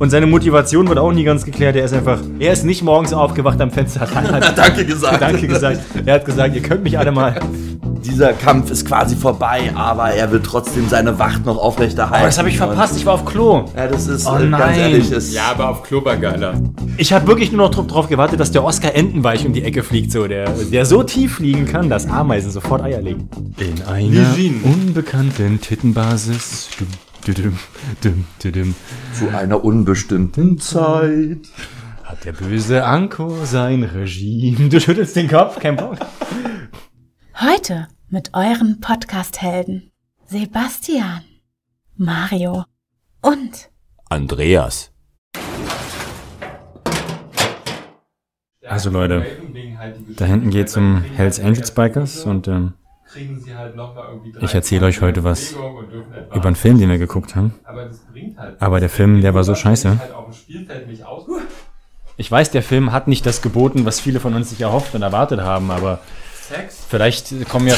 Und seine Motivation wird auch nie ganz geklärt. Er ist einfach, er ist nicht morgens aufgewacht am Fenster, hat, hat Danke gesagt. Danke gesagt. Er hat gesagt, ihr könnt mich alle mal. Dieser Kampf ist quasi vorbei, aber er will trotzdem seine Wacht noch aufrechterhalten. Oh, das habe ich verpasst. Ich war auf Klo. Ja, das ist Oh äh, ganz nein. ehrlich, ist Ja, aber auf Klo war geiler. Ich habe wirklich nur noch dra- drauf gewartet, dass der Oscar Entenweich um die Ecke fliegt, so der, der so tief fliegen kann, dass Ameisen sofort Eier legen. In einer unbekannten Tittenbasis. Dum, dudum, dum, dudum, zu einer unbestimmten Zeit. hat der böse Anko sein Regime. Du schüttelst den Kopf, kein Bock. Heute mit euren Podcast-Helden Sebastian, Mario und Andreas. Also Leute, da hinten geht's um Hells Angels Bikers und ähm, ich erzähle euch heute was über einen Film, den wir geguckt haben. Aber das bringt halt. Aber der Film, der war so scheiße. halt. Ich weiß, der Film hat nicht das geboten, was viele von uns sich erhofft und erwartet haben, aber Sex. vielleicht kommen ja,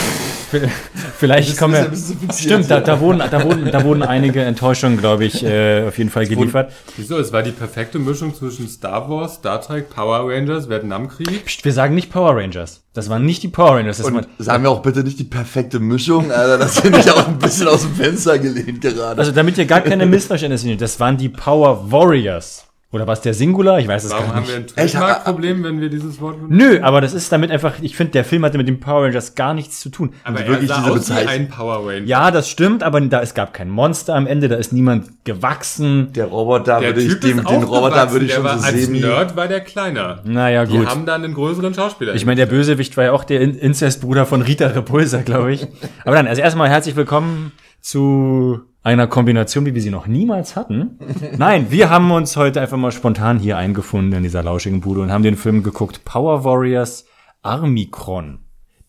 vielleicht kommen ja, stimmt, da, da wurden, da wurden, da wurden einige Enttäuschungen, glaube ich, äh, auf jeden Fall geliefert. Wieso? Es war die perfekte Mischung zwischen Star Wars, Star Trek, Power Rangers, Vietnamkrieg. Psst, wir sagen nicht Power Rangers. Das waren nicht die Power Rangers. Das Und sagen wir auch bitte nicht die perfekte Mischung, Alter, das finde ich auch ein bisschen aus dem Fenster gelehnt gerade. also damit ihr gar keine Missverständnisse habt, das waren die Power Warriors. Oder was der Singular? Ich weiß es Warum gar haben nicht. wir ein? Trademark-Problem, wenn wir dieses Wort benutzen? Nö, aber das ist damit einfach, ich finde, der Film hatte mit den Power Rangers gar nichts zu tun. Aber er wirklich sah diese aus wie Bezeichnung- ein Power Ranger. Ja, das stimmt, aber da, es gab kein Monster am Ende, da ist niemand gewachsen. der Roboter Der würde ich, Typ dem, ist den Roboter würde ich der schon war, so Als sehen. Nerd war der kleiner. Naja, Die gut. haben dann einen größeren Schauspieler. Ich meine, der Bösewicht war ja auch der In Inzestbruder von Rita Repulsa, glaube ich. Aber dann, also erstmal herzlich willkommen zu einer Kombination, wie wir sie noch niemals hatten. Nein, wir haben uns heute einfach mal spontan hier eingefunden in dieser lauschigen Bude und haben den Film geguckt Power Warriors Armikron.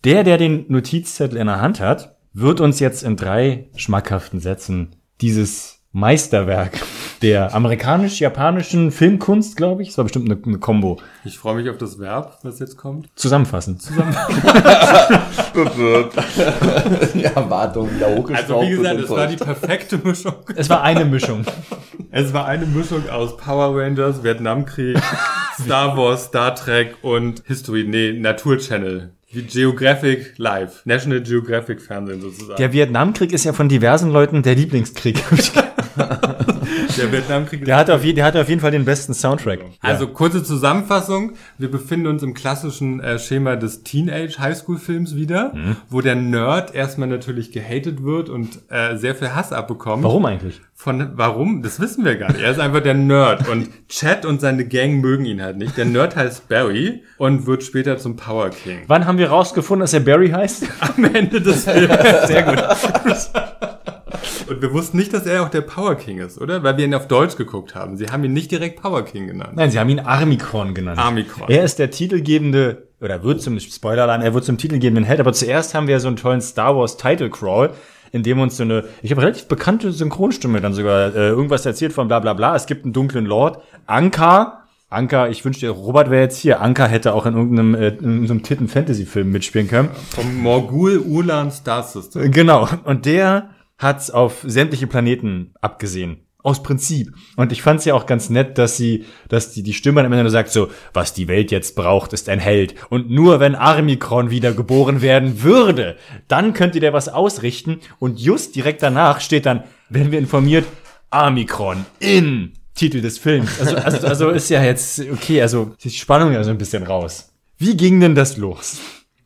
Der, der den Notizzettel in der Hand hat, wird uns jetzt in drei schmackhaften Sätzen dieses Meisterwerk der amerikanisch-japanischen Filmkunst, glaube ich, das war bestimmt eine, eine Kombo, ich freue mich auf das Verb, was jetzt kommt. zusammenfassen. Die Erwartung wieder Also hochgeschraubt. wie gesagt, es war die perfekte Mischung. Es war eine Mischung. Es war eine Mischung aus Power Rangers, Vietnamkrieg, Star Wars, Star Trek und History, nee, Natur Channel. Geographic Live. National Geographic Fernsehen sozusagen. Der Vietnamkrieg ist ja von diversen Leuten der Lieblingskrieg. Der Vietnamkrieg Der hatte auf, je, der hatte auf jeden Fall den besten Soundtrack. Also kurze Zusammenfassung. Wir befinden uns im klassischen äh, Schema des Teenage Highschool Films wieder, Mhm. wo der Nerd erstmal natürlich gehatet wird und äh, sehr viel Hass abbekommt. Warum eigentlich? Von warum? Das wissen wir gar nicht. Er ist einfach der Nerd und Chad und seine Gang mögen ihn halt nicht. Der Nerd heißt Barry und wird später zum Power King. Wann haben wir rausgefunden, dass er Barry heißt? Am Ende des Films. Sehr gut. Und wir wussten nicht, dass er auch der Power King ist, oder? Weil wir ihn auf Deutsch geguckt haben. Sie haben ihn nicht direkt Power King genannt. Nein, sie haben ihn Armikron genannt. Armikron. Er ist der titelgebende, oder wird zum Spoilerland, er wird zum titelgebenden Held. Aber zuerst haben wir so einen tollen Star Wars Title Crawl, in dem uns so eine, ich habe relativ bekannte Synchronstimme dann sogar äh, irgendwas erzählt von bla bla bla. Es gibt einen dunklen Lord. Anka. Anka, ich wünschte, Robert wäre jetzt hier. Anka hätte auch in irgendeinem äh, in so einem Titten-Fantasy-Film mitspielen können. Vom Morgul Ulan Star System. Genau. Und der hat's auf sämtliche Planeten abgesehen. Aus Prinzip. Und ich fand's ja auch ganz nett, dass sie, dass die, die Stimme am Ende sagt so, was die Welt jetzt braucht, ist ein Held. Und nur wenn Armikron wieder geboren werden würde, dann könnte der was ausrichten. Und just direkt danach steht dann, werden wir informiert, Armikron in Titel des Films. Also, also, also ist ja jetzt, okay, also die Spannung ja so ein bisschen raus. Wie ging denn das los?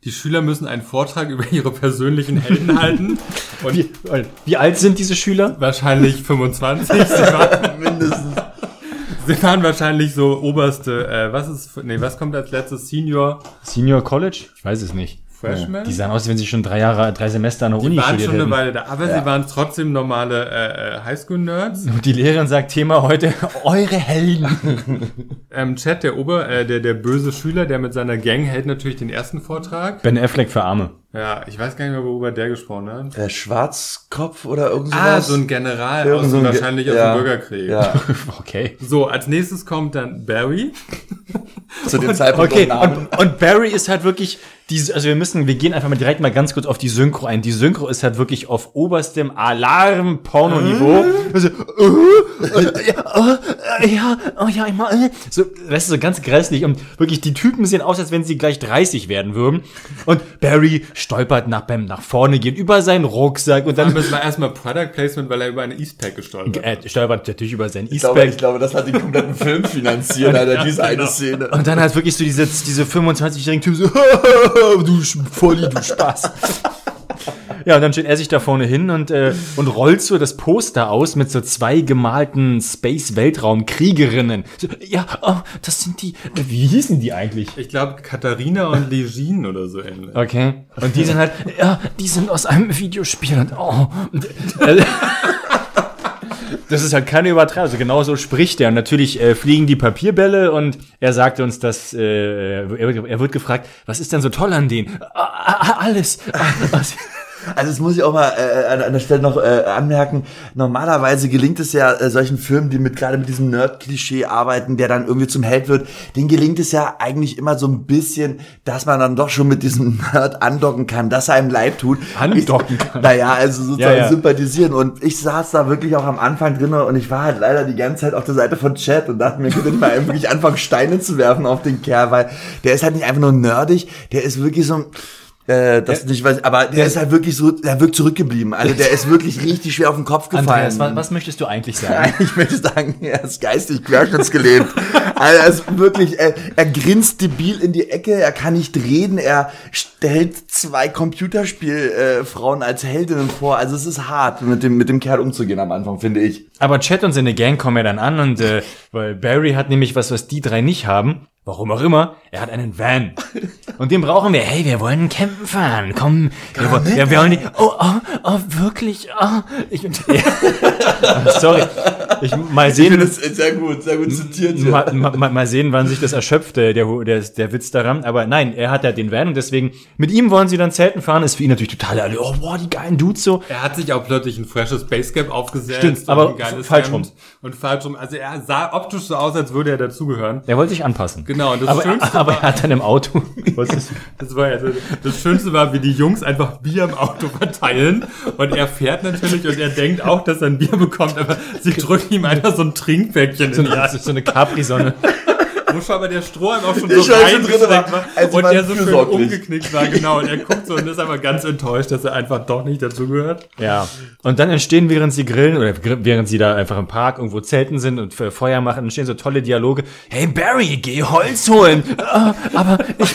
Die Schüler müssen einen Vortrag über ihre persönlichen Helden halten. Und Wie, wie alt sind diese Schüler? wahrscheinlich 25. Sie waren, Mindestens. sie waren wahrscheinlich so oberste, äh, was ist, nee, was kommt als letztes? Senior Senior College? Ich weiß es nicht. Freshman? Die sahen aus, als wenn sie schon drei Jahre, drei Semester an der Uni die waren studiert schon eine. Weile da, aber sie waren trotzdem normale äh, äh, Highschool-Nerds. Und die Lehrerin sagt Thema heute, eure Helden. Ähm, Chad, der Ober, äh, der, der böse Schüler, der mit seiner Gang hält natürlich den ersten Vortrag. Ben Affleck für Arme. Ja, ich weiß gar nicht mehr, worüber der gesprochen hat. Der Schwarzkopf oder irgend sowas? Ah, so ein General Irgend aus so dem, ein Ge- wahrscheinlich aus ja, dem Bürgerkrieg. Ja, Okay. So, als nächstes kommt dann Barry. zu dem Zeitpunkt Okay, und, und Barry ist halt wirklich die, also wir müssen, wir gehen einfach mal direkt mal ganz kurz auf die Synchro ein. Die Synchro ist halt wirklich auf oberstem Alarm-Porno-Niveau. Also, äh, äh, ja, äh, ja, oh ja, ich mal, äh. so, weißt du, so ganz grässlich und wirklich, die Typen sehen aus, als wenn sie gleich 30 werden würden. Und Barry stolpert nach, beim nach vorne gehen über seinen Rucksack und Dann müssen wir erstmal Product Placement, weil er über eine Eastpack gestolpert äh, stolpert natürlich über seinen Ich glaube, ich glaube, das hat den kompletten Film finanziert, Alter, diese eine Szene. Und dann halt wirklich so diese, diese 25-jährigen Typen so, du Volli, du Spaß. Ja, und dann steht er sich da vorne hin und, äh, und rollt so das Poster aus mit so zwei gemalten Space-Weltraum-Kriegerinnen. So, ja, oh, das sind die, wie hießen die eigentlich? Ich glaube, Katharina und Legine oder so ähnlich. Okay. Und die sind halt, ja, die sind aus einem Videospiel und, oh. Äh, Das ist halt keine Übertreibung. Also genau so spricht er. Und natürlich äh, fliegen die Papierbälle und er sagt uns, dass äh, er, er wird gefragt, was ist denn so toll an denen? Ah, alles. Also das muss ich auch mal äh, an, an der Stelle noch äh, anmerken. Normalerweise gelingt es ja äh, solchen Filmen, die mit gerade mit diesem Nerd-Klischee arbeiten, der dann irgendwie zum Held wird, denen gelingt es ja eigentlich immer so ein bisschen, dass man dann doch schon mit diesem Nerd andocken kann, dass er einem leid tut. Andocken kann. Naja, also sozusagen Ja, ja. sympathisieren. Und ich saß da wirklich auch am Anfang drin und ich war halt leider die ganze Zeit auf der Seite von Chat und dachte mir, könnte mal wirklich anfangen, Steine zu werfen auf den Kerl, weil der ist halt nicht einfach nur nerdig, der ist wirklich so ein äh, das nicht, weiß, aber der, ist halt wirklich so, der wirkt zurückgeblieben. Also der ist wirklich richtig schwer auf den Kopf gefallen. Andreas, was, was möchtest du eigentlich sagen? Ich möchte sagen, er ist geistig querschnittsgelähmt. also er ist wirklich, er, er grinst debil in die Ecke, er kann nicht reden, er stellt zwei Computerspielfrauen äh, als Heldinnen vor. Also es ist hart, mit dem, mit dem Kerl umzugehen am Anfang, finde ich. Aber Chet und seine Gang kommen ja dann an und äh, weil Barry hat nämlich was, was die drei nicht haben. Warum auch immer, er hat einen Van. Und den brauchen wir. Hey, wir wollen campen fahren. Komm, wir, wollen- wir wollen die. Oh, oh, oh, wirklich? Oh, ich, ja. Sorry. Ich, mal sehen. ist sehr gut, sehr gut zitiert. Mal, mal, mal sehen, wann sich das erschöpft, der, der, der, der Witz daran. Aber nein, er hat ja den Van und deswegen, mit ihm wollen sie dann Zelten fahren. Ist für ihn natürlich total, oh, boah, die geilen Dudes so. Er hat sich auch plötzlich ein freshes Basecap aufgesetzt. Stimmt, aber falsch rum. Und falsch rum. Also er sah optisch so aus, als würde er dazugehören. Er wollte sich anpassen. Genau, und das aber, Schönste aber war- er hat dann im Auto. Was ist, Das war ja, das Schönste war, wie die Jungs einfach Bier im Auto verteilen. Und er fährt natürlich und er denkt auch, dass er ein Bier bekommt, aber sie drücken ihm einfach so ein Trinkpäckchen so in die Hand. so eine Capri-Sonne. Wo schon aber der Strohhalm auch schon Der so reingesteckt war, also und der so schön umgeknickt war, genau. Und er guckt so und ist aber ganz enttäuscht, dass er einfach doch nicht dazugehört. Ja. Und dann entstehen, während sie grillen oder während sie da einfach im Park irgendwo zelten sind und Fe- Feuer machen, entstehen so tolle Dialoge. Hey Barry, geh Holz holen. äh, aber ich,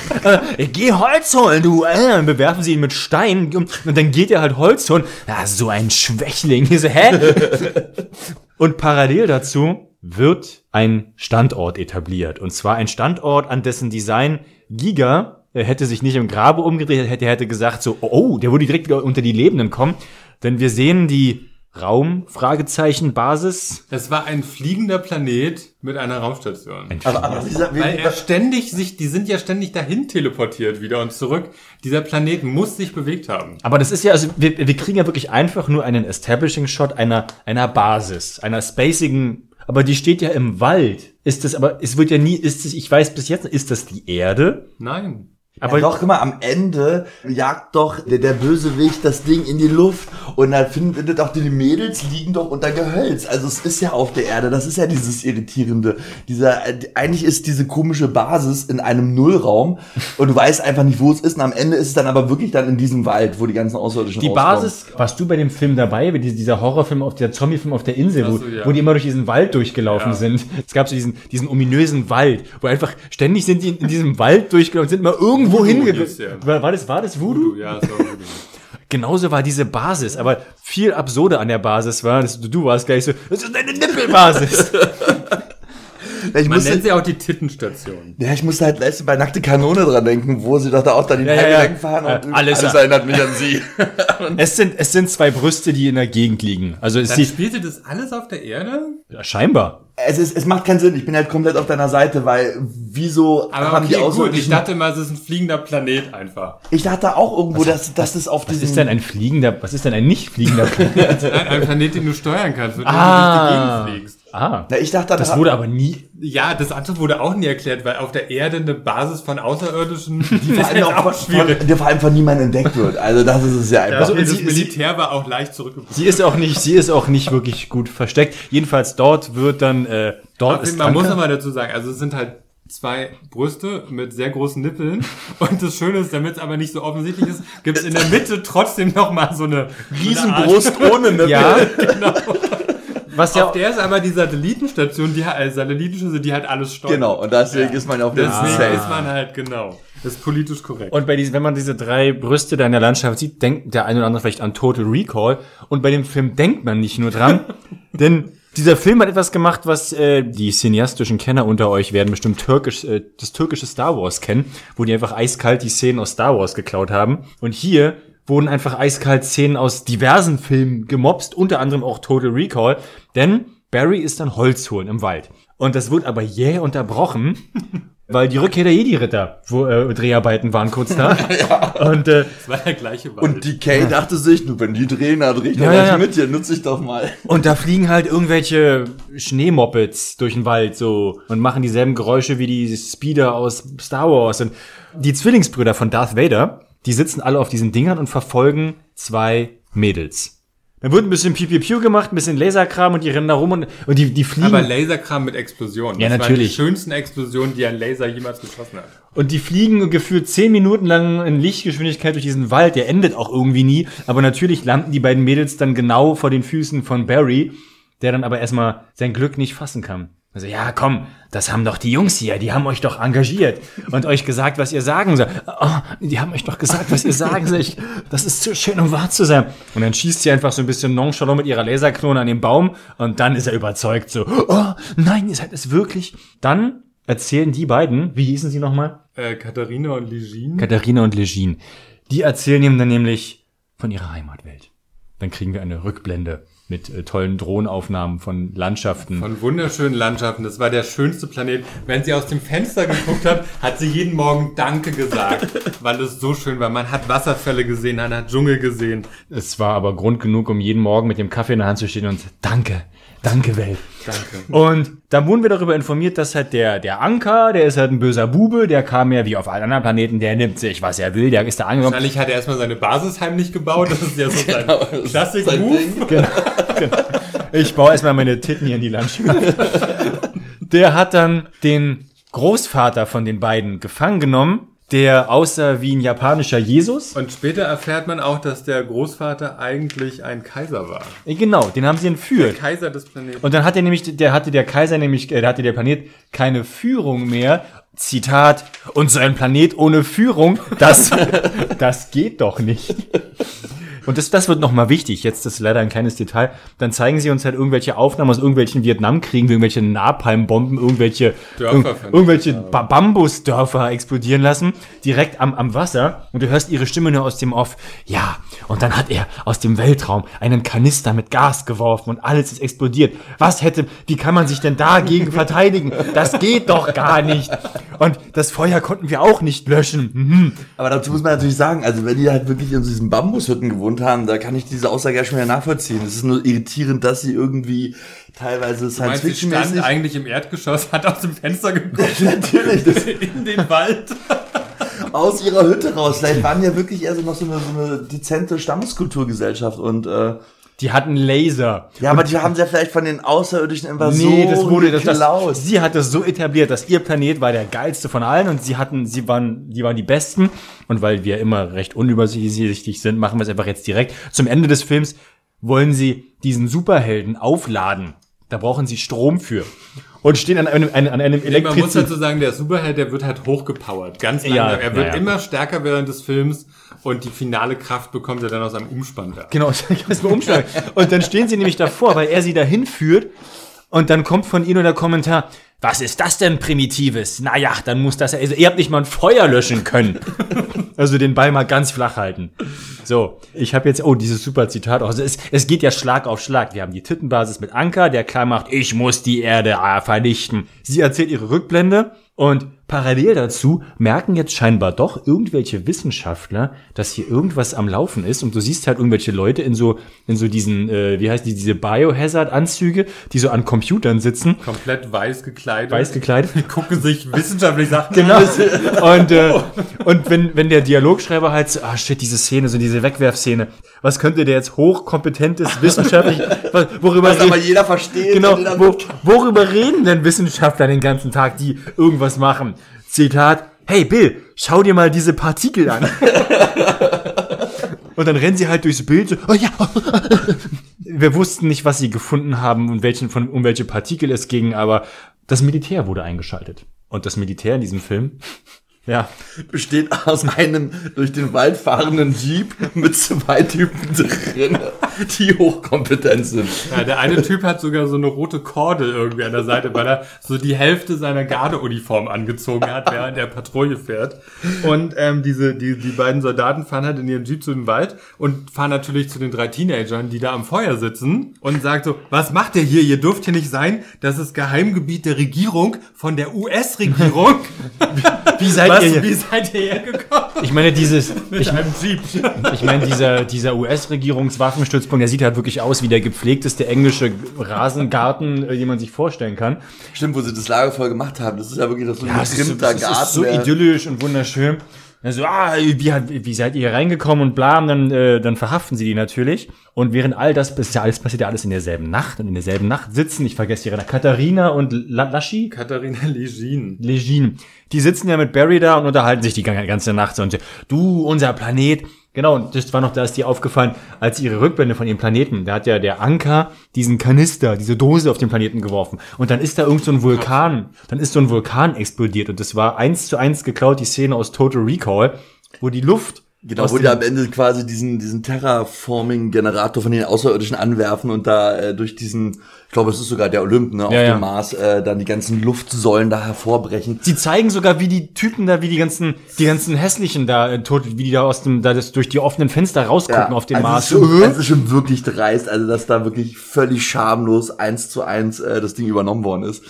äh, geh Holz holen, du. Äh, dann bewerfen sie ihn mit Steinen und, und dann geht er halt Holz holen. Ja, so ein Schwächling. Ich so, hä? und parallel dazu wird ein Standort etabliert. Und zwar ein Standort, an dessen Design Giga er hätte sich nicht im Grabe umgedreht, hätte, hätte gesagt so, oh, der würde direkt wieder unter die Lebenden kommen. Denn wir sehen die Raum, Fragezeichen, Basis. Das war ein fliegender Planet mit einer Raumstation. Aber, aber dieser, Weil er ständig sich, die sind ja ständig dahin teleportiert wieder und zurück. Dieser Planet muss sich bewegt haben. Aber das ist ja, also wir, wir kriegen ja wirklich einfach nur einen Establishing-Shot einer, einer Basis, einer spacigen, aber die steht ja im Wald. Ist das, aber es wird ja nie, ist es, ich weiß bis jetzt, ist das die Erde? Nein. Aber ja, doch, guck mal, am Ende jagt doch der, der Bösewicht das Ding in die Luft und dann findet auch die Mädels liegen doch unter Gehölz. Also es ist ja auf der Erde, das ist ja dieses Irritierende. Dieser, äh, eigentlich ist diese komische Basis in einem Nullraum und du weißt einfach nicht, wo es ist und am Ende ist es dann aber wirklich dann in diesem Wald, wo die ganzen Außerirdischen Die rauskommen. Basis, warst du bei dem Film dabei, dieser Horrorfilm auf der Zombie-Film auf der Insel, wo, so, ja. wo die immer durch diesen Wald durchgelaufen Ja. sind. Es gab so diesen, diesen ominösen Wald, wo einfach ständig sind die in, in diesem Wald durchgelaufen, sind mal irgendwo Voodoo hingegangen. hieß der. War, war das, war das Voodoo? Ja, das war gut. Genauso war diese Basis, aber viel absurder an der Basis war, dass du, du warst gleich so, das ist eine Nippelbasis. Ja, ich Man musste, nennt sie auch die Tittenstation. ja, ich musste halt letzte bei Nackte Kanone dran denken, wo sie doch da auch dann den Ja, ja, ja, ja. wegfahren und Äh, alles- alles erinnert mich an sie. es sind, es sind zwei Brüste, die in der Gegend liegen. Also es Dann spielte das alles auf der Erde? ja, scheinbar. Es, ist, es macht keinen Sinn, ich bin halt komplett auf deiner Seite, weil wieso Aber haben die okay, gut. Ich dachte immer, es ist ein fliegender Planet einfach. Ich dachte auch irgendwo, dass, dass es auf Was diesem... ist denn ein fliegender, was ist denn ein nicht fliegender Planet? Nein, ein Planet, den du steuern kannst, dem Ah. du durch die Gegend fliegst. Ah. Na, ich dachte, Das wurde aber nie. Ja, das andere wurde auch nie erklärt, weil auf der Erde eine Basis von Außerirdischen, die vor allem, auch von, von, der vor allem von niemandem entdeckt wird. Also das ist es ja einfach. Also, das sie- Militär war auch leicht zurückgeblieben. Sie ist auch nicht, sie ist auch nicht wirklich gut versteckt. Jedenfalls dort wird dann, äh, dort ist Man muss nochmal dazu sagen, also es sind halt zwei Brüste mit sehr großen Nippeln und das Schöne ist, damit es aber nicht so offensichtlich ist, gibt es in der Mitte trotzdem nochmal so eine Riesenbrust ohne Nippel. Ja, Was ja Auf der ist aber die Satellitenstation, die also Satellitenstation, die halt alles steuert. Genau, und deswegen ist man auf der Deswegen Safe. ist man halt genau. Das ist politisch korrekt. Und bei diesen, wenn man diese drei Brüste da in der Landschaft sieht, denkt der eine oder andere vielleicht an Total Recall. Und bei dem Film denkt man nicht nur dran, denn dieser Film hat etwas gemacht, was äh, die cineastischen Kenner unter euch werden bestimmt türkisch, äh, das türkische Star Wars kennen, wo die einfach eiskalt die Szenen aus Star Wars geklaut haben. Und hier wurden einfach eiskalt Szenen aus diversen Filmen gemobst, unter anderem auch Total Recall, denn Barry ist dann Holz holen im Wald. Und das wird aber jäh unterbrochen, weil die Rückkehr der Jedi-Ritter, wo äh, Dreharbeiten waren kurz da. Und äh, das war der gleiche Wald. Und die Kay dachte sich, nur wenn die drehen, dann dreh ich doch Ja, gleich ja, ja. mit, hier nutze ich doch mal. Und da fliegen halt irgendwelche Schneemoppets durch den Wald so und machen dieselben Geräusche wie die Speeder aus Star Wars. Und die Zwillingsbrüder von Darth Vader, die sitzen alle auf diesen Dingern und verfolgen zwei Mädels. Dann wird ein bisschen Piu Piu Piu gemacht, ein bisschen Laserkram und die rennen da rum und, und die, die fliegen. aber Laserkram mit Explosionen. Ja, das natürlich. Die schönsten Explosionen, die ein Laser jemals geschossen hat. Und die fliegen gefühlt zehn Minuten lang in Lichtgeschwindigkeit durch diesen Wald. Der endet auch irgendwie nie. Aber natürlich landen die beiden Mädels dann genau vor den Füßen von Barry, der dann aber erstmal sein Glück nicht fassen kann. Also, ja, komm, das haben doch die Jungs hier, die haben euch doch engagiert und euch gesagt, was ihr sagen soll. Oh, die haben euch doch gesagt, was ihr sagen soll. Ich, das ist zu schön, um wahr zu sein. Und dann schießt sie einfach so ein bisschen nonchalant mit ihrer Laserklone an den Baum und dann ist er überzeugt so, oh, nein, ihr seid es wirklich. Dann erzählen die beiden, wie hießen sie nochmal? Äh, Katharina und Ligine. Katharina und Legine. Die erzählen ihm dann nämlich von ihrer Heimatwelt. Dann kriegen wir eine Rückblende mit äh, tollen Drohnenaufnahmen von Landschaften. Von wunderschönen Landschaften. Das war der schönste Planet. Wenn sie aus dem Fenster geguckt hat, hat sie jeden Morgen Danke gesagt, weil es so schön war. Man hat Wasserfälle gesehen, man hat Dschungel gesehen. es war aber Grund genug, um jeden Morgen mit dem Kaffee in der Hand zu stehen und Danke, danke Welt. Danke. Und da wurden wir darüber informiert, dass halt der, der Anker, der ist halt ein böser Bube, der kam ja wie auf allen anderen Planeten, der nimmt sich, was er will, der ist da angekommen. Wahrscheinlich hat er erstmal seine Basis heimlich gebaut. Das ist ja so sein Genau, Klassik-Move. Ding. Ich baue erstmal meine Titten hier in die Landschaft. Der hat dann den Großvater von den beiden gefangen genommen, der aussah wie ein japanischer Jesus. Und später erfährt man auch, dass der Großvater eigentlich ein Kaiser war. Äh, Genau, den haben sie entführt. Kaiser des Planeten. Und dann hat er nämlich, der hatte der Kaiser nämlich, äh, da hatte der Planet keine Führung mehr. Zitat, und so ein Planet ohne Führung, das, das geht doch nicht. Und das, das wird nochmal wichtig. Jetzt ist leider ein kleines Detail. Dann zeigen sie uns halt irgendwelche Aufnahmen aus irgendwelchen Vietnamkriegen, wie irgendwelche Napalmbomben, irgendwelche, Dörfer irg vernichten, irgendwelche ba Bambusdörfer explodieren lassen, direkt am, am Wasser. Und du hörst ihre Stimme nur aus dem Off. Ja, und dann hat er aus dem Weltraum einen Kanister mit Gas geworfen und alles ist explodiert. Was hätte, wie kann man sich denn dagegen verteidigen? Das geht doch gar nicht. Und das Feuer konnten wir auch nicht löschen. Mhm. Aber dazu muss man natürlich sagen, also wenn die halt wirklich in diesen Bambushütten gewohnt haben, da kann ich diese Aussage ja schon wieder nachvollziehen. Es ist nur irritierend, dass sie irgendwie teilweise meinst, sie stand Science-Fiction-mäßig... eigentlich im Erdgeschoss, hat aus dem Fenster geguckt Natürlich, das in den Wald. aus ihrer Hütte raus. Vielleicht waren ja wirklich eher so noch so eine, so eine dezente Stammeskulturgesellschaft und äh, Die hatten Laser. ja, aber die haben sie ja vielleicht von den Außerirdischen einfach Nee, das wurde das, das, sie hat das so etabliert, dass ihr Planet war der geilste von allen und sie hatten sie waren die waren die besten und weil wir immer recht unübersichtlich sind, machen wir es einfach jetzt direkt. Zum Ende des Films wollen sie diesen Superhelden aufladen. Da brauchen sie Strom für und stehen an einem an einem Man muss Elektrizität dazu sagen, der Superheld, der wird halt hochgepowert. Ganz lange. Ja, er wird ja, ja. immer stärker während des Films und die finale Kraft bekommt er dann aus einem Umspann da. Genau, muss mal umschlagen. Und dann stehen sie nämlich davor, weil er sie dahin führt. Und dann kommt von ihnen der Kommentar, was ist das denn Primitives? Naja, dann muss das, also ihr habt nicht mal ein Feuer löschen können. Also den Ball mal ganz flach halten. So, ich habe jetzt, oh, dieses super Zitat. Also es, es geht ja Schlag auf Schlag. Wir haben die Tittenbasis mit Anker, der klar macht, ich muss die Erde ah, vernichten. Sie erzählt ihre Rückblende und parallel dazu merken jetzt scheinbar doch irgendwelche Wissenschaftler, dass hier irgendwas am Laufen ist. Und du siehst halt irgendwelche Leute in so, in so diesen, äh, wie heißt die, diese Biohazard-Anzüge, die so an Computern sitzen, Komplett weiß gekleidet. weiß gekleidet. Die gucken sich wissenschaftlich Sachen Genau. an. Und, äh, und wenn, wenn der Dialogschreiber halt so, ah shit, diese Szene, so diese Wegwerfszene, was könnte der jetzt hochkompetentes, wissenschaftlich, worüber Was aber reden- jeder versteht. Genau, wo, worüber reden denn Wissenschaftler den ganzen Tag, die irgendwas machen? Zitat, hey Bill, schau dir mal diese Partikel an. Und dann rennen sie halt durchs Bild so, oh ja. Wir wussten nicht, was sie gefunden haben und welchen, von, um welche Partikel es ging, aber das Militär wurde eingeschaltet. Und das Militär in diesem Film, ja, besteht aus einem durch den Wald fahrenden Jeep mit zwei Typen drin, die hochkompetent sind. Ja, der eine Typ hat sogar so eine rote Kordel irgendwie an der Seite, weil er so die Hälfte seiner Gardeuniform angezogen hat, während er Patrouille fährt. Und ähm, diese, die, die beiden Soldaten fahren halt in ihren Jeep zu dem Wald und fahren natürlich zu den drei Teenagern, die da am Feuer sitzen und sagt so, was macht ihr hier? Ihr dürft hier nicht sein. Das ist Geheimgebiet der Regierung von der US-Regierung. wie seid Was, ihr wie seid ihr hergekommen? Ich meine, dieses, ich, einem Jeep. ich meine, dieser, dieser US-Regierungswaffenstützpunkt, der sieht halt wirklich aus wie der gepflegteste englische Rasengarten, äh, den man sich vorstellen kann. Stimmt, wo sie das Lager voll gemacht haben. Das ist ja wirklich so ein es ist, so- es Garten. ist so der- idyllisch und wunderschön. Also, ah, wie, wie seid ihr hier reingekommen und bla, und dann, äh, dann verhaften sie die natürlich. Und während all das, ist ja alles passiert ja alles in derselben Nacht. Und in derselben Nacht sitzen, ich vergesse ihre Namen, Katharina und La Laschi, Katharina Legin. Legine. Die sitzen ja mit Barry da und unterhalten sich die ganze Nacht so und du, unser Planet. Genau, und das war noch, da ist dir aufgefallen, als ihre Rückblende von ihrem Planeten, da hat ja der Anker diesen Kanister, diese Dose auf den Planeten geworfen. Und dann ist da irgend so ein Vulkan, dann ist so ein Vulkan explodiert und das war eins zu eins geklaut, die Szene aus Total Recall, wo die Luft Genau, wo die am Ende quasi diesen, diesen Terraforming-Generator von den Außerirdischen anwerfen und da äh, durch diesen, glaube, es ist sogar der Olymp, ne, auf Ja, dem ja. Mars, äh, dann die ganzen Luftsäulen da hervorbrechen. Sie zeigen sogar, wie die Typen da, wie die ganzen, die ganzen hässlichen da, äh, tot, wie die da aus dem, da das durch die offenen Fenster rausgucken auf den also Mars. Es ist, schon, es ist schon wirklich dreist, also dass da wirklich völlig schamlos eins zu eins äh, das Ding übernommen worden ist.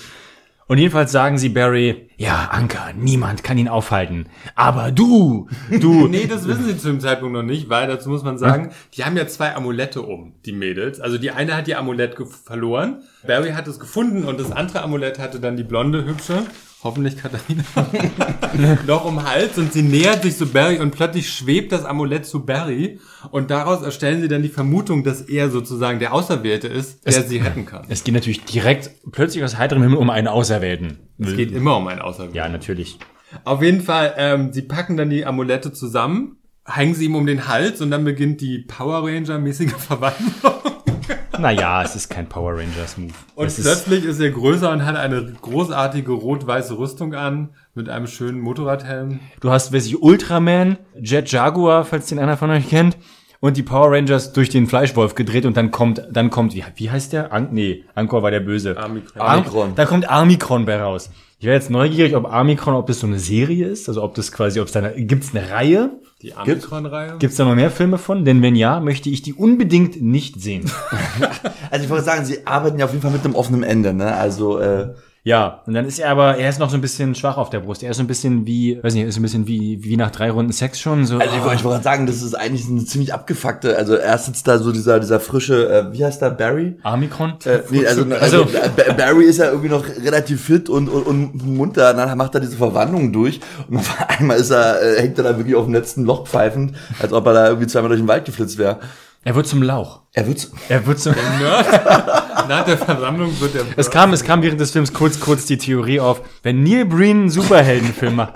Und jedenfalls sagen sie Barry, ja, Anker, niemand kann ihn aufhalten. Aber du, du, Nee, das wissen sie zu dem Zeitpunkt noch nicht, weil dazu muss man sagen, die haben ja zwei Amulette um, die Mädels. Also die eine hat ihr Amulett verloren, Barry hat es gefunden und das andere Amulett hatte dann die blonde, hübsche, hoffentlich Katharina, noch um Hals und sie nähert sich zu Barry und plötzlich schwebt das Amulett zu Barry und daraus erstellen sie dann die Vermutung, dass er sozusagen der Auserwählte ist, der Es- sie retten kann. es geht natürlich direkt plötzlich aus heiterem Himmel um einen Auserwählten. Es geht immer um einen Auserwählten. Ja, natürlich. Auf jeden Fall, ähm, sie packen dann die Amulette zusammen, hängen sie ihm um den Hals und dann beginnt die Power Ranger-mäßige Verwandlung. Naja, es ist kein Power Rangers Move. Und es ist, plötzlich ist er größer und hat eine großartige rot-weiße Rüstung an, mit einem schönen Motorradhelm. du hast, weiß ich, Ultraman, Jet Jaguar, falls den einer von euch kennt, und die Power Rangers durch den Fleischwolf gedreht und dann kommt, dann kommt, wie, wie heißt der? An nee, Angkor war der Böse. Armikron. Armikron. Da kommt Armikron bei raus. Ich wäre jetzt neugierig, ob Armikron, ob das so eine Serie ist, also ob das quasi, ob es da eine, gibt's eine Reihe? Die Armikron-Reihe. Gibt's da noch mehr Filme von? Denn wenn ja, möchte ich die unbedingt nicht sehen. Also ich wollte sagen, sie arbeiten ja auf jeden Fall mit einem offenen Ende, ne? Also äh, Ja, und dann ist er aber, er ist noch so ein bisschen schwach auf der Brust. Er ist so ein bisschen wie, weiß nicht, ist so ein bisschen wie, wie nach drei Runden Sex schon. So, Also ich, wollte- wollte sagen, das ist eigentlich eine ziemlich abgefuckte, also erst sitzt da so dieser, dieser frische, äh, wie heißt der, Barry? Armikron? Äh, nee, also, also, Ba- Barry ist ja irgendwie noch relativ fit und, und, und munter, und dann macht er diese Verwandlung durch und auf einmal ist er, äh, hängt er da wirklich auf dem letzten Loch pfeifend, als ob er da irgendwie zweimal durch den Wald geflitzt wäre. Er wird zum Lauch. Er wird, Er wird zum, Nach der Versammlung wird der... es kam, es kam während des Films kurz, kurz die Theorie auf, wenn Neil Breen einen Superheldenfilm macht,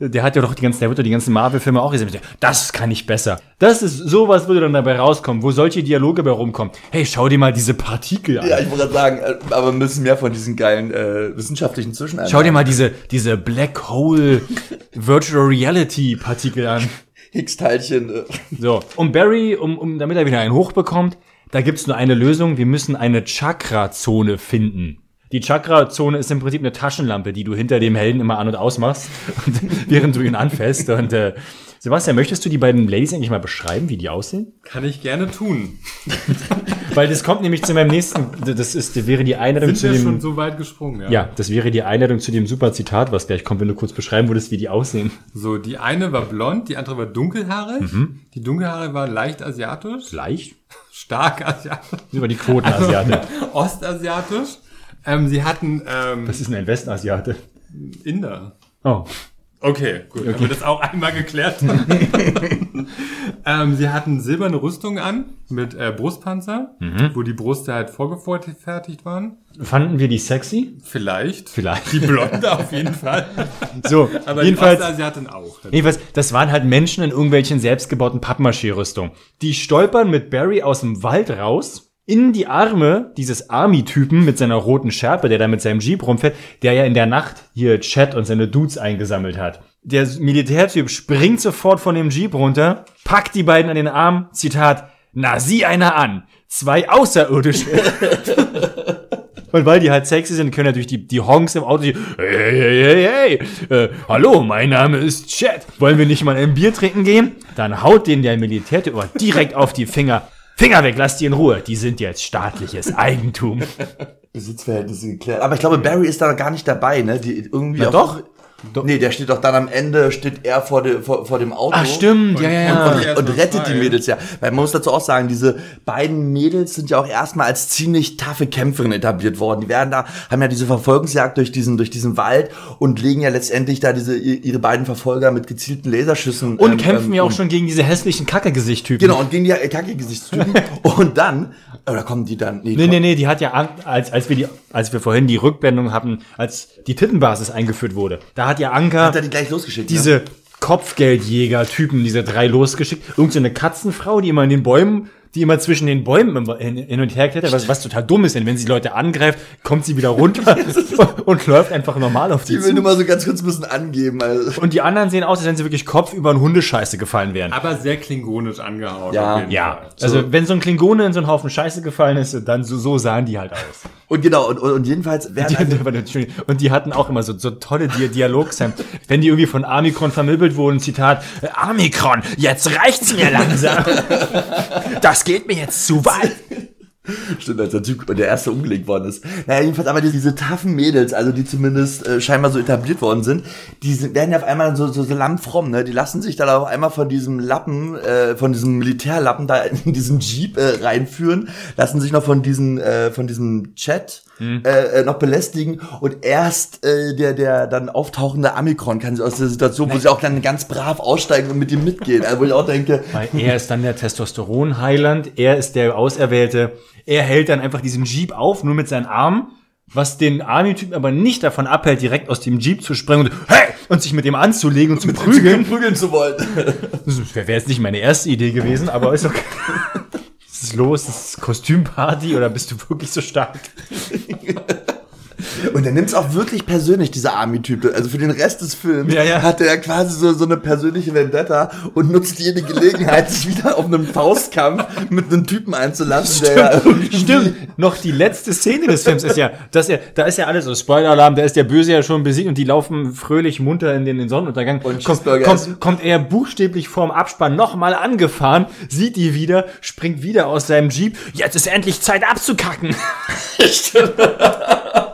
der hat ja doch die ganzen, der wird doch die ganzen Marvel-Filme auch gesehen. Das kann ich besser. Das ist, sowas würde dann dabei rauskommen, wo solche Dialoge bei rumkommen. Hey, schau dir mal diese Partikel an. ja, ich wollte gerade sagen, äh, aber wir müssen mehr von diesen geilen äh, wissenschaftlichen Zwischeneinlagen. Schau dir mal diese, diese Black Hole Virtual Reality Partikel an. Higgs-Teilchen. Äh. So, und Barry, um, um, damit er wieder einen hochbekommt, da gibt's nur eine Lösung. Wir müssen eine Chakra-Zone finden. Die Chakra-Zone ist im Prinzip eine Taschenlampe, die du hinter dem Helden immer an- und ausmachst, und, während du ihn anfasst. Und äh, Sebastian, möchtest du die beiden Ladies eigentlich mal beschreiben, wie die aussehen? Kann ich gerne tun. Weil das kommt nämlich zu meinem nächsten, das ist, das wäre die Einladung Sind zu wir dem, schon so weit gesprungen, ja? ja, das wäre die Einladung zu dem super Zitat, was gleich kommt, wenn du kurz beschreiben würdest, wie die aussehen. So, die eine war blond, die andere war dunkelhaarig. Mhm. Die dunkelhaarige war leicht asiatisch, Leicht? stark asiatisch, Über die Quotenasiate. ostasiatisch. Ähm, sie hatten ähm, Das ist ein Westasiate. Inder. Oh. Okay, gut, haben wir das auch einmal geklärt. ähm, sie hatten silberne Rüstung an mit äh, Brustpanzer, Mhm. wo die Brüste halt vorgefertigt waren. Fanden wir die sexy? Vielleicht. Vielleicht. Die Blonde auf jeden Fall. So, Aber jedenfalls, die Ostasiatin auch. jedenfalls, das waren halt Menschen in irgendwelchen selbstgebauten Pappmaché-Rüstungen. Die stolpern mit Barry aus dem Wald raus, in die Arme dieses Army-Typen mit seiner roten Schärpe, der da mit seinem Jeep rumfährt, der ja in der Nacht hier Chat und seine Dudes eingesammelt hat. Der Militärtyp springt sofort von dem Jeep runter, packt die beiden an den Arm, Zitat, na sieh einer an, zwei Außerirdische. Und weil die halt sexy sind, können natürlich die, die Honks im Auto, die, hey, hey, hey, hey, äh, hallo, mein Name ist Chat. Wollen wir nicht mal ein Bier trinken gehen? Dann haut denen der Militärtyp direkt auf die Finger. Finger weg, lass die in Ruhe. Die sind jetzt staatliches Eigentum. Besitzverhältnisse geklärt. Aber ich glaube, Barry ist da gar nicht dabei, ne? Die irgendwie Na auf- doch. Nee, der steht doch dann am Ende, steht er vor, de, vor, vor dem Auto. Ach, stimmt, ja, ja. Und, und mal rettet die Mädels ja. Weil man muss dazu auch sagen, diese beiden Mädels sind ja auch erstmal als ziemlich taffe Kämpferinnen etabliert worden. Die werden da, haben ja diese Verfolgungsjagd durch diesen, durch diesen Wald und legen ja letztendlich da diese, ihre beiden Verfolger mit gezielten Laserschüssen. Und ähm, kämpfen ähm, ja auch schon gegen diese hässlichen Kackegesichttypen. Genau, und gegen die Kacke-Gesichtstypen. und dann, oder kommen die dann, Nee, nee, nee, die hat ja, als, als wir die, als wir vorhin die Rückblendung hatten, als die Tittenbasis eingeführt wurde, da hat ja Anker Hat er die gleich losgeschickt, ne? diese Kopfgeldjäger-Typen, diese drei losgeschickt. Irgend so eine Katzenfrau, die immer in den Bäumen, die immer zwischen den Bäumen hin, und her klettert, was, was total dumm ist, denn wenn sie Leute angreift, kommt sie wieder runter und, und läuft einfach normal auf die, Die will zu. nur mal so ganz kurz ein bisschen angeben. Also. Und die anderen sehen aus, als wenn sie wirklich Kopf über einen Hundescheiße gefallen wären. Aber sehr klingonisch angehauen. Ja. Ja, Fall. also wenn so ein Klingone in so einen Haufen Scheiße gefallen ist, dann so, so sahen die halt aus. Und genau, und, und, jedenfalls werden Die, Entschuldigung. und die hatten auch immer so, so tolle Di Dialogszenen. Wenn die irgendwie von Amikron vermittelt wurden, Zitat, Amikron, jetzt reicht's mir langsam. Das geht mir jetzt zu weit. Stimmt, als der Typ der erste umgelegt worden ist. Naja, jedenfalls aber diese, diese taffen Mädels, also die zumindest äh, scheinbar so etabliert worden sind, die sind, werden ja auf einmal so, so, so lammfromm, ne? Die lassen sich dann auf einmal von diesem Lappen, äh, von diesem Militärlappen da in diesen Jeep äh, reinführen, lassen sich noch von diesem, äh, von diesem Chat äh, äh, noch belästigen und erst äh, der, der dann auftauchende Amikron kann sie aus der Situation, wo sie auch dann ganz brav aussteigen und mit ihm mitgehen. Also wo ich auch denke, Weil er ist dann der Testosteron-Heiland, er ist der Auserwählte. Er hält dann einfach diesen Jeep auf, nur mit seinen Armen, was den Army-Typen aber nicht davon abhält, direkt aus dem Jeep zu springen und, hey! und sich mit ihm anzulegen und zu prügeln. prügeln zu wollen. Das wäre jetzt nicht meine erste Idee gewesen, aber ist okay. Ist los? Ist es Kostümparty oder bist du wirklich so stark? Und er nimmt es auch wirklich persönlich, dieser Army-Typ. Also für den Rest des Films Ja, ja. hat er quasi so, so eine persönliche Vendetta und nutzt jede Gelegenheit, sich wieder auf einem Faustkampf mit einem Typen einzulassen, irgendwie- Stimmt. Noch die letzte Szene des Films ist ja, dass er, da ist ja alles so Spoiler-Alarm, da ist der Böse ja schon besiegt und die laufen fröhlich munter in den, in den Sonnenuntergang. Und kommt, kommt, kommt er buchstäblich vorm Abspann nochmal angefahren, sieht die wieder, springt wieder aus seinem Jeep. Jetzt ist endlich Zeit abzukacken.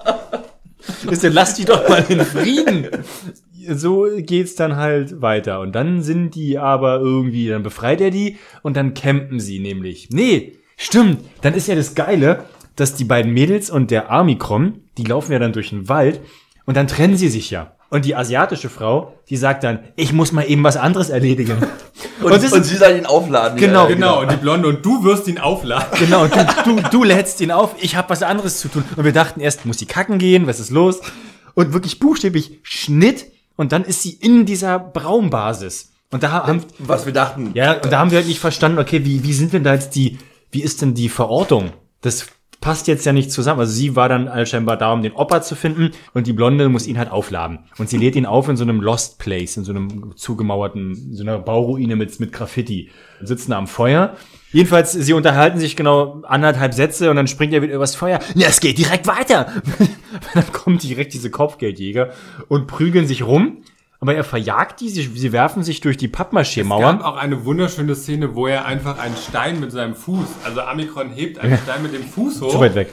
Ist lass die doch mal in Frieden. So geht's dann halt weiter. Und dann sind die aber irgendwie, dann befreit er die und dann campen sie nämlich. Nee, stimmt. Dann ist ja das Geile, dass die beiden Mädels und der Armikrom, die laufen ja dann durch den Wald und dann trennen sie sich ja. Und die asiatische Frau, die sagt dann, ich muss mal eben was anderes erledigen. Und, das ist- und sie soll ihn aufladen. Genau. Genau, und die Blonde und du wirst ihn aufladen. Genau, du, du, du lädst ihn auf, ich habe was anderes zu tun. Und wir dachten erst, muss sie kacken gehen, was ist los? Und wirklich buchstäblich Schnitt und dann ist sie in dieser Braumbasis. Und da haben, Was wir dachten. ja, und da haben wir halt nicht verstanden, okay, wie, wie sind denn da jetzt die, wie ist denn die Verortung? Das passt jetzt ja nicht zusammen. Also sie war dann scheinbar da, um den Opa zu finden und die Blonde muss ihn halt aufladen. Und sie lädt ihn auf in so einem Lost Place, in so einem zugemauerten, so einer Bauruine mit, mit Graffiti. Sitzen am Feuer. Jedenfalls, sie unterhalten sich genau anderthalb Sätze und dann springt er wieder übers Feuer. Ja, es geht direkt weiter. dann kommen direkt diese Kopfgeldjäger und prügeln sich rum. Aber er verjagt die, sie, sie werfen sich durch die Es gab Pappmaché-Mauern. auch eine wunderschöne Szene, wo er einfach einen Stein mit seinem Fuß, also Amikron hebt einen Stein mit dem Fuß hoch. Zu weit weg.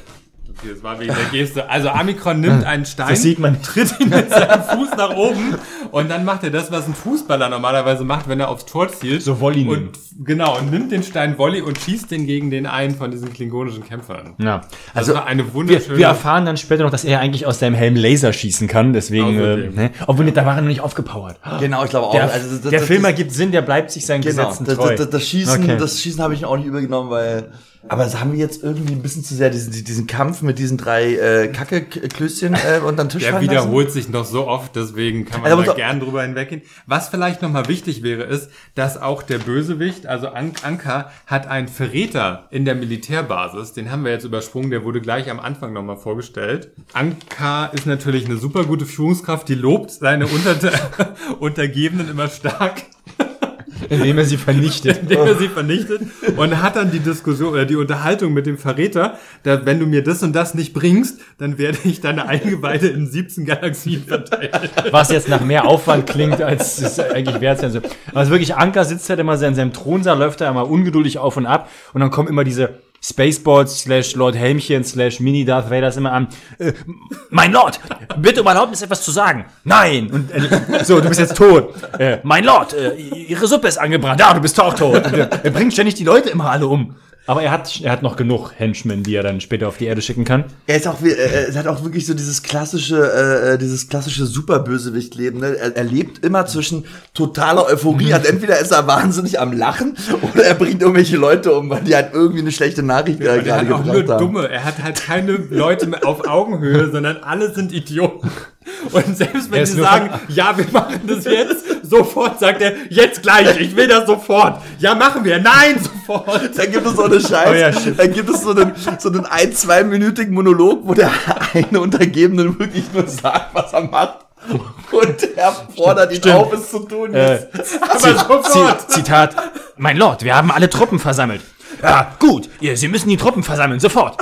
Okay, das war wegen der Geste. Also Amikron nimmt einen Stein, Das sieht man. tritt ihn mit seinem Fuß nach oben und dann macht er das, was ein Fußballer normalerweise macht, wenn er aufs Tor zielt. So Volley. Und genau, und nimmt den Stein Volley und schießt den gegen den einen von diesen klingonischen Kämpfern. Ja. Das Also, war eine wir, wunderschöne. wir erfahren dann später noch, dass er eigentlich aus seinem Helm Laser schießen kann, deswegen, äh, Außerdem. ne? obwohl da war er noch nicht aufgepowert. Genau, ich glaube auch. Der, Also das- der das- Film ergibt Sinn, der bleibt sich seinen Genau, Gesetzen das, treu. das, das, das Schießen, Okay. das Schießen habe ich auch nicht übergenommen, weil. Aber das haben wir jetzt irgendwie ein bisschen zu sehr diesen, diesen Kampf mit diesen drei äh, Kacke-Klößchen äh, unter den Tisch Der fallen lassen. wiederholt sich noch so oft, deswegen kann man Also, da gern drüber hinweggehen. Was vielleicht nochmal wichtig wäre, ist, dass auch der Bösewicht, also An Anka, hat einen Verräter in der Militärbasis. Den haben wir jetzt übersprungen, der wurde gleich am Anfang nochmal vorgestellt. Anka ist natürlich eine super gute Führungskraft, die lobt seine Unter Untergebenen immer stark. Indem er sie vernichtet. indem er sie vernichtet und hat dann die Diskussion oder die Unterhaltung mit dem Verräter, da, wenn du mir das und das nicht bringst, dann werde ich deine Eingeweide in 17 Galaxien verteilen. Was jetzt nach mehr Aufwand klingt, als es eigentlich wert sein soll. Aber es ist wirklich, Anker sitzt halt immer in seinem Thronsaal, läuft da immer ungeduldig auf und ab und dann kommen immer diese Spaceballs slash Lord Helmchen slash Mini Darth Vader immer an. Äh, mein Lord, bitte um Erlaubnis etwas zu sagen. Nein. Und äh, so, du bist jetzt tot. Äh, mein Lord, äh, ihre Suppe ist angebrannt. Ja, du bist auch tot. Und, äh, er bringt ständig die Leute immer alle um. Aber er hat, er hat noch genug Henchmen, die er dann später auf die Erde schicken kann. Er ist auch, äh, er hat auch wirklich so dieses klassische, äh, dieses klassische Superbösewicht-Leben. Ne? Er, er lebt immer zwischen totaler Euphorie. Also entweder ist er wahnsinnig am Lachen oder er bringt irgendwelche Leute um, weil die halt irgendwie eine schlechte Nachricht äh, Er gerade hat auch nur gebracht haben. dumme. Er hat halt keine Leute mehr auf Augenhöhe, sondern alle sind Idioten. Und selbst wenn sie sagen, ja, wir machen das jetzt, sofort sagt er, jetzt gleich, ich will das sofort. Ja, machen wir. Nein, sofort. Dann gibt es so eine Scheiße. Oh ja, dann gibt es so einen, so einen ein-, zweiminütigen Monolog, wo der eine Untergebene wirklich nur sagt, was er macht. Und er fordert ihn Stimmt. auf, es zu tun. Äh, Aber sofort. Zi- Zitat, mein Lord, wir haben alle Truppen versammelt. Ja, gut, ihr, Sie müssen die Truppen versammeln, sofort.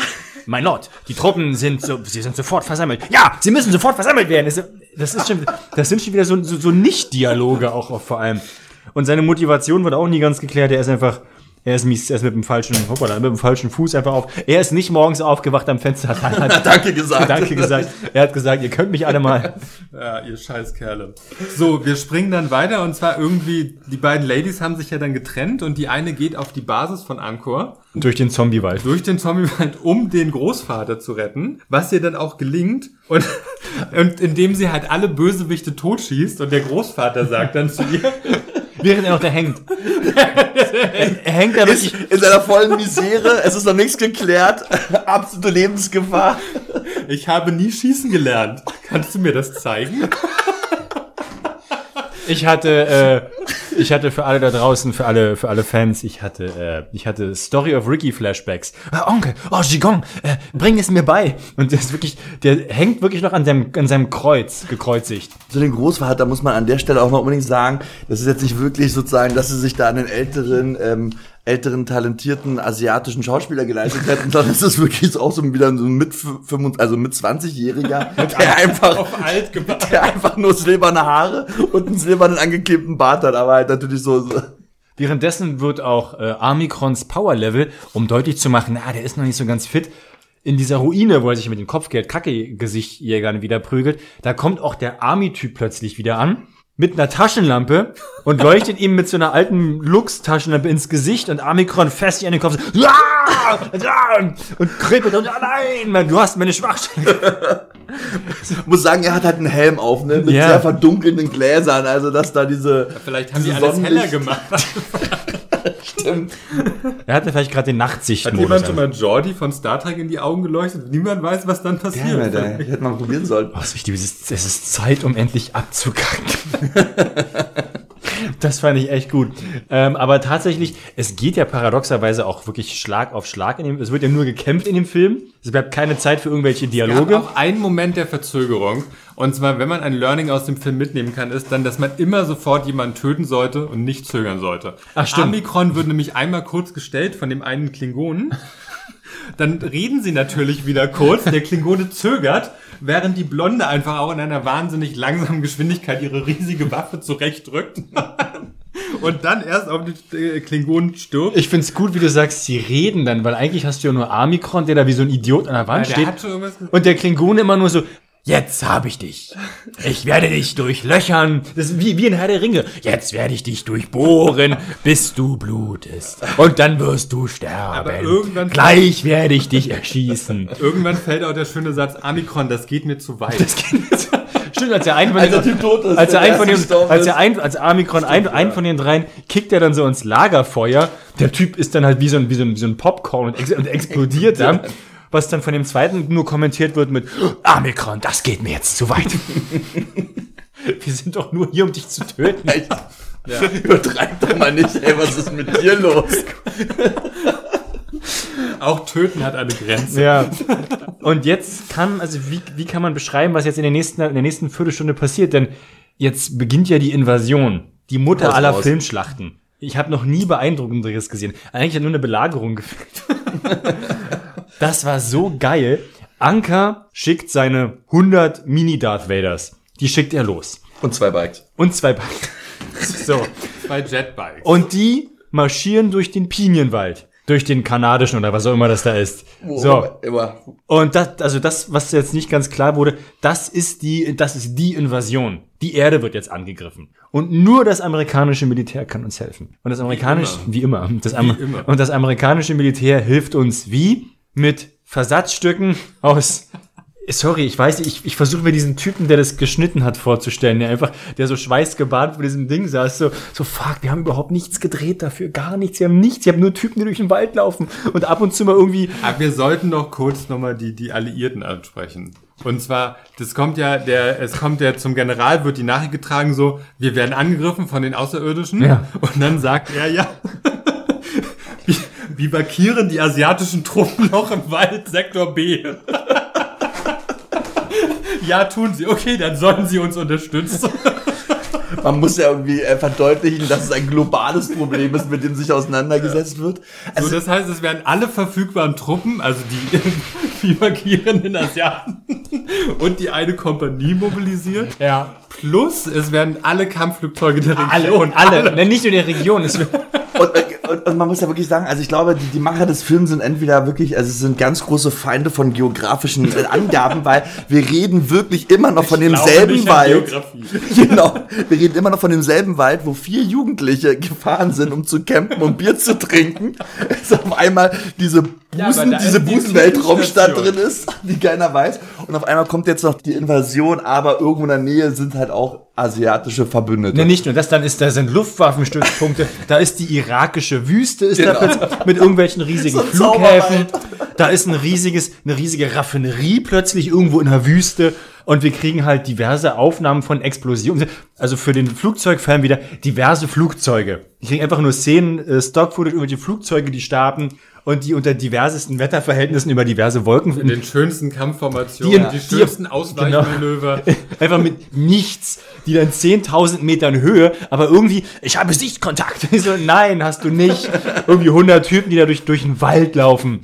Mein Lord, die Truppen sind so, sie sind sofort versammelt. Ja, sie müssen sofort versammelt werden. Das, ist schon, das sind schon wieder so, so, so Nicht-Dialoge auch, auch vor allem. Und seine Motivation wird auch nie ganz geklärt. Er ist einfach, er ist mies, er ist mit dem falschen, hoppala, mit dem falschen Fuß einfach auf. Er ist nicht morgens aufgewacht am Fenster, hat, hat Danke gesagt. Danke gesagt. Er hat gesagt, ihr könnt mich alle mal. Ja, ihr Scheißkerle. So, wir springen dann weiter und zwar irgendwie, die beiden Ladies haben sich ja dann getrennt und die eine geht auf die Basis von Angkor Durch den Zombiewald. durch den Zombiewald, um den Großvater zu retten, was ihr dann auch gelingt und, und indem sie halt alle Bösewichte totschießt und der Großvater sagt dann zu ihr, Während er noch da hängt. er, er hängt da ist wirklich. in seiner vollen Misere, es ist noch nichts geklärt, absolute Lebensgefahr. ich habe nie schießen gelernt. Kannst du mir das zeigen? Ich hatte, äh, ich hatte für alle da draußen, für alle, für alle Fans, ich hatte, äh, ich hatte Story of Ricky Flashbacks. Ah, Onkel, oh Gigong, äh, bring es mir bei. Und der ist wirklich, der hängt wirklich noch an seinem, an seinem Kreuz, gekreuzigt. Zu den Großvater muss man an der Stelle auch mal unbedingt sagen, das ist jetzt nicht wirklich sozusagen, dass sie sich da einen älteren, ähm, älteren, talentierten asiatischen Schauspieler geleistet hätten, es ist wirklich so auch so wieder so ein mit, 25, also mit 20-Jähriger, der einfach, Auf alt gemacht. der einfach nur silberne Haare und einen silbernen angeklebten Bart hat, aber halt natürlich so, so Währenddessen wird auch äh, Armikrons Power Level, um deutlich zu machen, na, der ist noch nicht so ganz fit, in dieser Ruine, wo er sich mit dem Kopfgeld-Kacke-Gesicht-Jägern wieder prügelt, da kommt auch der Army-Typ plötzlich wieder an. Mit einer Taschenlampe und leuchtet ihm mit so einer alten Lux-Taschenlampe ins Gesicht und Amikron fest sich an den Kopf. So, ja, ja, und kribbelt und ah, nein, Mann, du hast meine Schwachstelle. muss sagen, er hat halt einen Helm auf, ne, mit Ja. sehr verdunkelnden Gläsern, also dass da diese, Vielleicht haben die diese alles heller Sonnenlicht- gemacht. Stimmt. Er hatte vielleicht gerade den Hat Nachtsichtmodus. jemand schon mal Jordi von Star Trek in die Augen geleuchtet? Niemand weiß, was dann Ja, passiert. Alter, ich hätte mal probieren sollen. Was wichtig es ist- es ist Zeit, um endlich abzukacken. das fand ich echt gut. Ähm, aber tatsächlich, es geht ja paradoxerweise auch wirklich Schlag auf Schlag in dem, es wird ja nur gekämpft in dem Film. Es bleibt keine Zeit für irgendwelche Es gab Dialoge. auch einen Moment der Verzögerung. Und zwar, wenn man ein Learning aus dem Film mitnehmen kann, ist dann, dass man immer sofort jemanden töten sollte und nicht zögern sollte. Ach, stimmt. Amikron wird nämlich einmal kurz gestellt von dem einen Klingonen. Dann reden sie natürlich wieder kurz. Der Klingone zögert, während die Blonde einfach auch in einer wahnsinnig langsamen Geschwindigkeit ihre riesige Waffe zurechtdrückt. Und dann erst auf die äh, Klingonen stirbt. Ich find's gut, wie du sagst, sie reden dann, weil eigentlich hast du ja nur Amikron, der da wie so ein Idiot an der Wand Ja, der steht. Und der Klingone immer nur so, jetzt hab ich dich. Ich werde dich durchlöchern. Das ist wie, wie in Herr der Ringe. Jetzt werde ich dich durchbohren, bis du blutest. Und dann wirst du sterben. Aber irgendwann- Gleich werde ich dich erschießen. Irgendwann fällt auch der schöne Satz, Amikron, das geht mir zu weit. Stimmt, als er einen von Als den, der Typ tot ist, als er der einen von den, als er ist. ein, als Amikron ein, einen von den dreien kickt er dann so ins Lagerfeuer. Der Typ ist dann halt wie so ein, wie so ein, wie so ein Popcorn und, ex und explodiert dann. Was dann von dem zweiten nur kommentiert wird mit Amikron, das geht mir jetzt zu weit. Wir sind doch nur hier, um dich zu töten. Echt? Übertreib doch mal nicht, ey, was ist mit dir los? Auch töten hat eine Grenze. Ja. Und jetzt kann, also wie, wie kann man beschreiben, was jetzt in der nächsten, in der nächsten Viertelstunde passiert? Denn jetzt beginnt ja die Invasion. Die Mutter Raus, aller raus. Filmschlachten. Ich habe noch nie beeindruckenderes gesehen. Eigentlich hat nur eine Belagerung gefehlt. das war so geil. Anker schickt seine 100 Mini-Darth Vaders. Die schickt er los. Und zwei Bikes. Und zwei Beine. So. Bei Jetbikes. Und die marschieren durch den Pinienwald. Durch den kanadischen oder was auch immer das da ist. So. Immer. Und das, also das, was jetzt nicht ganz klar wurde, das ist die, das ist die Invasion. Die Erde wird jetzt angegriffen. Und nur das amerikanische Militär kann uns helfen. Und das amerikanische, wie immer, das Am- Wie immer. und das amerikanische Militär hilft uns wie? Mit Versatzstücken aus, sorry, ich weiß, ich, ich versuche mir diesen Typen, der das geschnitten hat, vorzustellen, der einfach, der so schweißgebadet vor diesem Ding saß, so, so, fuck, wir haben überhaupt nichts gedreht dafür, gar nichts, wir haben nichts, wir haben nur Typen, die durch den Wald laufen und ab und zu mal irgendwie, Aber wir sollten noch kurz nochmal die, die Alliierten ansprechen. Und zwar, das kommt ja, der, es kommt ja zum General, wird die Nachricht getragen so, wir werden angegriffen von den Außerirdischen. Ja. Und dann sagt er, ja, markieren die asiatischen Truppen noch im Wald Sektor B? ja, tun sie. Okay, dann sollen sie uns unterstützen. Man muss ja irgendwie äh, verdeutlichen, dass es ein globales Problem ist, mit dem sich auseinandergesetzt wird. So, Also, das heißt, es werden alle verfügbaren Truppen, also die, die markierenden Asiaten und die eine Kompanie mobilisiert. ja, Plus, es werden alle Kampfflugzeuge der alle, Region. alle, alle. nicht nur der Region, es wird, und, und, und man muss ja wirklich sagen, also ich glaube, die, die Macher des Films sind entweder wirklich, also es sind ganz große Feinde von geografischen äh, Angaben, weil wir reden wirklich immer noch von demselben Wald. Genau. Wir reden immer noch von demselben Wald, wo vier Jugendliche gefahren sind, um zu campen und Bier zu trinken. Es auf einmal diese Busen, da diese Busenweltraumstadt drin ist, die keiner weiß. Und auf einmal kommt jetzt noch die Invasion, aber irgendwo in der Nähe sind halt auch asiatische Verbündete. Ne, nicht nur das, dann ist da sind Luftwaffenstützpunkte, da ist die irakische Wüste, ist da Genau. plötzlich mit irgendwelchen riesigen So Flughäfen. Da ist ein riesiges, eine riesige Raffinerie plötzlich irgendwo in der Wüste und wir kriegen halt diverse Aufnahmen von Explosionen. Also für den Flugzeugfan wieder diverse Flugzeuge. Ich kriege einfach nur Szenen, äh, Stock-Footage, irgendwelche Flugzeuge, die starten und die unter diversesten Wetterverhältnissen über diverse Wolken In den schönsten Kampfformationen, Die- die, die- schönsten Ausweichmanöver. Einfach mit nichts, die dann 10.000 Metern Höhe, aber irgendwie, ich habe Sichtkontakt. Ich so, nein, hast du nicht. Irgendwie 100 Typen, die da durch, durch den Wald laufen.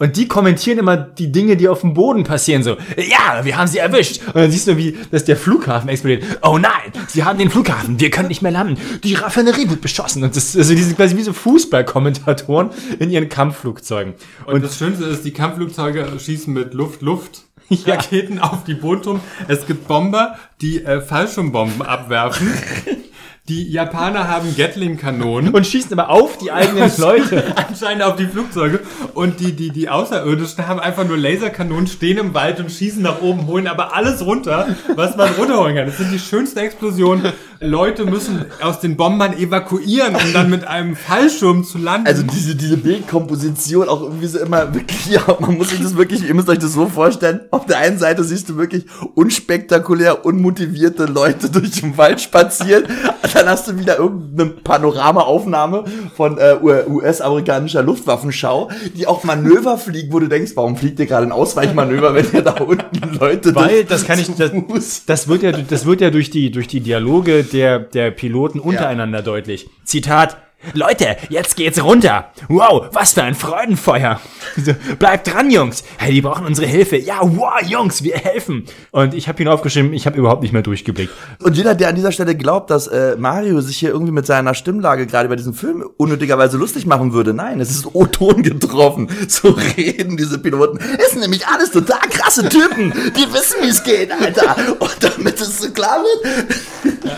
Und die kommentieren immer die Dinge, die auf dem Boden passieren, so, ja, wir haben sie erwischt. Und dann siehst du, wie, dass der Flughafen explodiert. Oh nein, sie haben den Flughafen, wir können nicht mehr landen. Die Raffinerie wird beschossen. Und das, also diese quasi wie so Fußballkommentatoren in ihren Kampfflugzeugen. Und, das Schönste ist, die Kampfflugzeuge schießen mit Luft-Luft. Raketen auf die Bodenturm. Es gibt Bomber, die äh, Fallschirmbomben abwerfen. Die Japaner haben Gatling-Kanonen. Und schießen aber auf die eigenen Leute. Anscheinend auf die Flugzeuge. Und die, die, die Außerirdischen haben einfach nur Laserkanonen, stehen im Wald und schießen nach oben, holen aber alles runter, was man runterholen kann. Das sind die schönsten Explosionen. Leute müssen aus den Bombern evakuieren, um dann mit einem Fallschirm zu landen. Also diese, diese Bildkomposition auch irgendwie so immer wirklich, ja, man muss sich das wirklich, ihr müsst euch das so vorstellen, auf der einen Seite siehst du wirklich unspektakulär, unmotivierte Leute durch den Wald spazieren, dann hast du wieder irgendeine Panoramaaufnahme von äh, US-amerikanischer Luftwaffenschau, die auch Manöver fliegen, wo du denkst, warum fliegt ihr gerade ein Ausweichmanöver, wenn ihr da unten Leute Weil, durch- das kann ich, das, Fuß- das wird ja, das wird ja durch die, durch die Dialoge der, der Piloten untereinander deutlich. Zitat, Leute, jetzt geht's runter. Wow, was für ein Freudenfeuer. So, Bleibt dran, Jungs. Hey, die brauchen unsere Hilfe. Ja, wow, Jungs, wir helfen. Und ich habe ihn aufgeschrieben, ich habe überhaupt nicht mehr durchgeblickt. Und jeder, der an dieser Stelle glaubt, dass äh, Mario sich hier irgendwie mit seiner Stimmlage gerade bei diesem Film unnötigerweise lustig machen würde, nein, es ist O-Ton getroffen. So reden diese Piloten. Es sind nämlich alles total krasse Typen, die wissen, wie es geht, Alter. Und damit es so klar wird,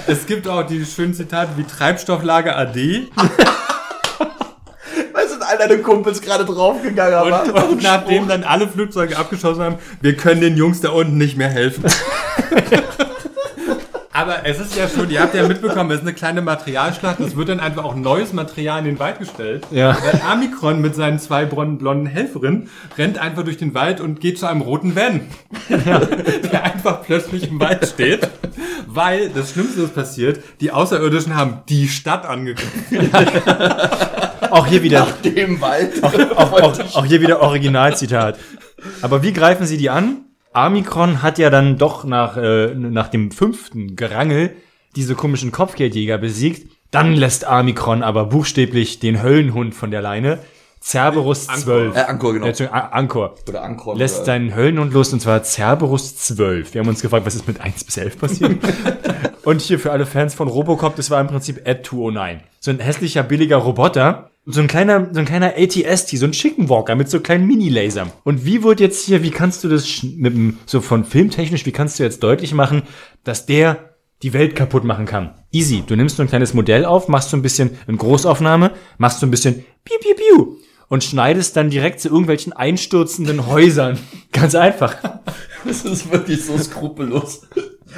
Es gibt auch die schönen Zitate wie Treibstofflager AD. weil sind all deine Kumpels gerade draufgegangen. Und, aber- und nachdem dann alle Flugzeuge abgeschossen haben, wir können den Jungs da unten nicht mehr helfen. Aber es ist ja schon, ihr habt ja mitbekommen, es ist eine kleine Materialschlacht. Es wird dann einfach auch neues Material in den Wald gestellt. Ja. Weil Amikron mit seinen zwei blonden Helferinnen rennt einfach durch den Wald und geht zu einem roten Van. Der einfach plötzlich im Wald steht. Weil das Schlimmste ist passiert, die Außerirdischen haben die Stadt angegriffen. Auch hier wieder, dem Wald. auch, auch, auch hier wieder Originalzitat. Aber wie greifen sie die an? Amikron hat ja dann doch nach, äh, nach dem fünften Gerangel diese komischen Kopfgeldjäger besiegt. Dann lässt Amikron aber buchstäblich den Höllenhund von der Leine. Cerberus 12. Äh, Ankor, genau. Äh, Ankor. Oder Ankron. lässt oder- seinen Höllenhund los und zwar Cerberus 12. Wir haben uns gefragt, was ist mit 1 bis 11 passiert? und hier für alle Fans von Robocop, das war im Prinzip Ad 209. So ein hässlicher, billiger Roboter. So ein kleiner, so ein kleiner ATST, so ein Chicken Walker mit so kleinen Mini-Lasern. Und wie wird jetzt hier, wie kannst du das mit dem, so von filmtechnisch, wie kannst du jetzt deutlich machen, dass der die Welt kaputt machen kann? Easy. Du nimmst so ein kleines Modell auf, machst so ein bisschen in Großaufnahme, machst so ein bisschen piu, piu, piu und schneidest dann direkt zu irgendwelchen einstürzenden Häusern. Ganz einfach. Das ist wirklich so skrupellos.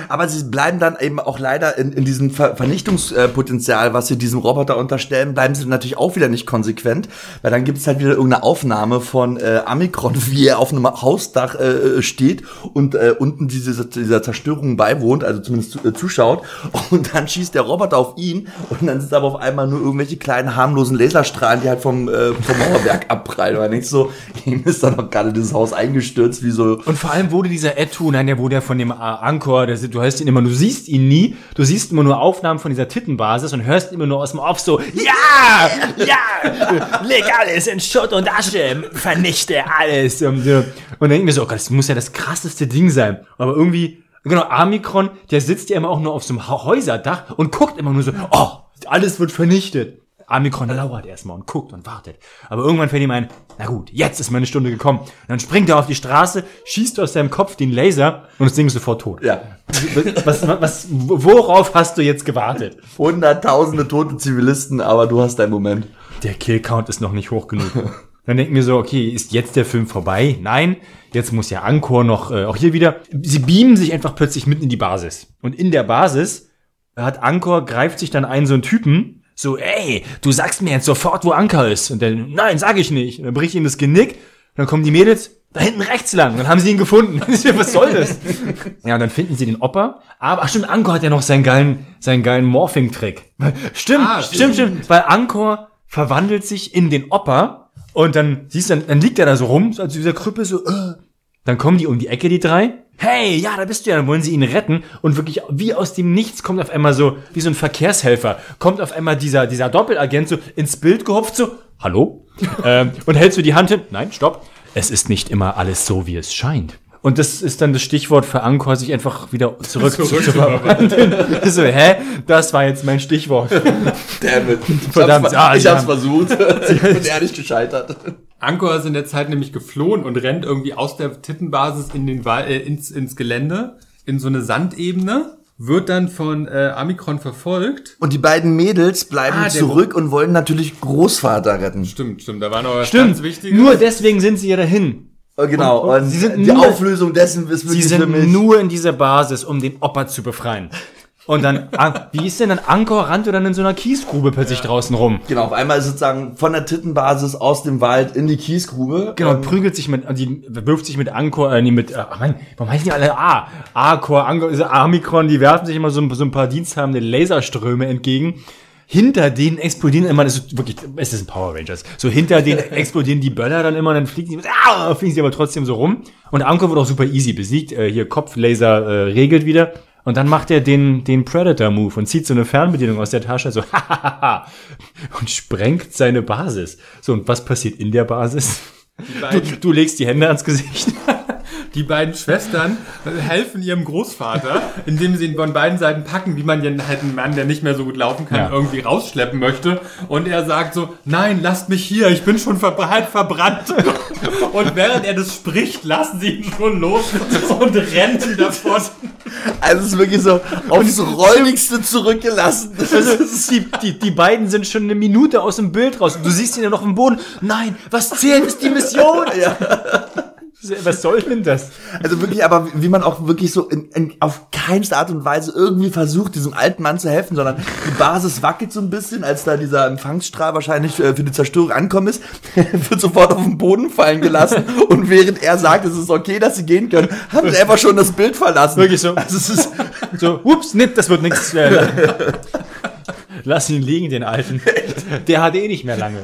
Aber sie bleiben dann eben auch leider in, in diesem Ver Vernichtungspotenzial, was sie diesem Roboter unterstellen, bleiben sie natürlich auch wieder nicht konsequent, weil dann gibt es halt wieder irgendeine Aufnahme von äh, Amikron, wie er auf einem Hausdach äh, steht und äh, unten diese, dieser Zerstörung beiwohnt, also zumindest zu, äh, zuschaut. Und dann schießt der Roboter auf ihn und dann sind aber auf einmal nur irgendwelche kleinen harmlosen Laserstrahlen, die halt vom, äh, vom Mauerwerk abprallen. Weil nicht so, ihm ist dann noch gerade dieses Haus eingestürzt, wie so Und vor allem wurde dieser Etu, nein, der wurde ja von dem äh, Ankor, der, du hörst ihn immer, du siehst ihn nie, du siehst immer nur Aufnahmen von dieser Tittenbasis und hörst immer nur aus dem Off so, ja, ja, leg alles in Schutt und Asche, vernichte alles. Und, und dann denken wir so, oh Gott, das muss ja das krasseste Ding sein. Aber irgendwie, genau, Amikron, der sitzt ja immer auch nur auf so einem Häuserdach und guckt immer nur so, oh, alles wird vernichtet. Amikron lauert erstmal und guckt und wartet. Aber irgendwann fällt ihm ein, na gut, jetzt ist meine Stunde gekommen. Und dann springt er auf die Straße, schießt aus seinem Kopf den Laser und das Ding ist sofort tot. ja. Was, was, was, worauf hast du jetzt gewartet? Hunderttausende tote Zivilisten, aber du hast deinen Moment. Der Killcount ist noch nicht hoch genug. Dann denken wir so, okay, ist jetzt der Film vorbei? Nein, jetzt muss ja Angkor noch, äh, auch hier wieder, sie beamen sich einfach plötzlich mitten in die Basis. Und in der Basis hat Angkor, greift sich dann einen so einen Typen, so, ey, du sagst mir jetzt sofort, wo Anker ist. Und dann, nein, sag ich nicht. Und dann bricht ihm das Genick, dann kommen die Mädels, da hinten rechts lang. Dann haben sie ihn gefunden. Was soll das? Ja, und dann finden sie den Opa. Aber, ach stimmt, Angkor hat ja noch seinen geilen, seinen geilen Morphing-Trick. Stimmt, Ah, stimmt, stimmt. Weil Angkor verwandelt sich in den Opa und dann siehst du, dann, dann liegt er da so rum, so als dieser Krüppel so, äh. Dann kommen die um die Ecke, die drei. Hey, ja, da bist du ja. Dann wollen sie ihn retten. Und wirklich, wie aus dem Nichts kommt auf einmal so, wie so ein Verkehrshelfer, kommt auf einmal dieser, dieser Doppelagent so ins Bild gehopft, so, hallo? ähm, und hältst du die Hand hin? Nein, stopp. Es ist nicht immer alles so, wie es scheint. Und das ist dann das Stichwort für Angkor, sich einfach wieder zurück, Zurück zu verwandeln. so, hä? Das war jetzt mein Stichwort. Damn it. Ich Verdammt, hab's, ah, ich sie hab's haben- versucht. und er nicht gescheitert. Angkor ist in der Zeit nämlich geflohen und rennt irgendwie aus der Tittenbasis in den Wal äh, ins, ins Gelände, in so eine Sandebene, wird dann von äh, Amikron verfolgt. Und die beiden Mädels bleiben Ah, zurück und wollen natürlich Großvater retten. Stimmt, stimmt, da war noch was Stimmt. ganz Wichtiges. Nur deswegen sind sie ja dahin. Äh, Genau. Und- und Und, sie sind die nur- Auflösung dessen ist Sie wirklich für sind mich. nur in dieser Basis, um den Opa zu befreien. Und dann, ah, wie ist denn dann Angkor rannte dann in so einer Kiesgrube plötzlich draußen rum. Genau, auf einmal ist sozusagen von der Tittenbasis aus dem Wald in die Kiesgrube. Genau, Ähm, prügelt sich mit, die wirft sich mit Angkor, äh, nee, mit, äh, Mann, warum heißen die alle A? Arkor, Angkor, diese Amikron, die werfen sich immer so, ein- so ein paar diensthabende Laserströme entgegen. Hinter denen explodieren immer, das ist wirklich, es ist ein Power Rangers. So hinter denen explodieren die Böller dann immer, dann fliegen sie, ah, fliegen sie aber trotzdem so rum. Und Angkor wird auch super easy besiegt. Äh, hier Kopflaser äh, regelt wieder. Und dann macht er den, den Predator-Move und zieht so eine Fernbedienung aus der Tasche, so, und sprengt seine Basis. So, und was passiert in der Basis? Du, du legst die Hände ans Gesicht. die beiden Schwestern helfen ihrem Großvater, indem sie ihn von beiden Seiten packen, wie man ja halt einen Mann, der nicht mehr so gut laufen kann, Ja. irgendwie rausschleppen möchte. Und er sagt so, nein, lasst mich hier, ich bin schon ver halb verbrannt. Und während er das spricht, lassen sie ihn schon los und rennen davon. Also es ist wirklich so aufs Räudigste zurückgelassen. Die, die, die beiden sind schon eine Minute aus dem Bild raus. Du siehst ihn ja noch im Boden. Nein, was zählt, ist die Mission. ja. Was soll denn das? Also wirklich, aber wie man auch wirklich so in, in, auf keinste Art und Weise irgendwie versucht, diesem alten Mann zu helfen, sondern die Basis wackelt so ein bisschen, als da dieser Empfangsstrahl wahrscheinlich äh, für die Zerstörung ankommen ist, wird sofort auf den Boden fallen gelassen und während er sagt, es ist okay, dass sie gehen können, haben sie einfach schon das Bild verlassen. Wirklich so. Also es ist, So, ups, nee, das wird nichts. Lass ihn liegen, den Alten. Der hat eh nicht mehr lange.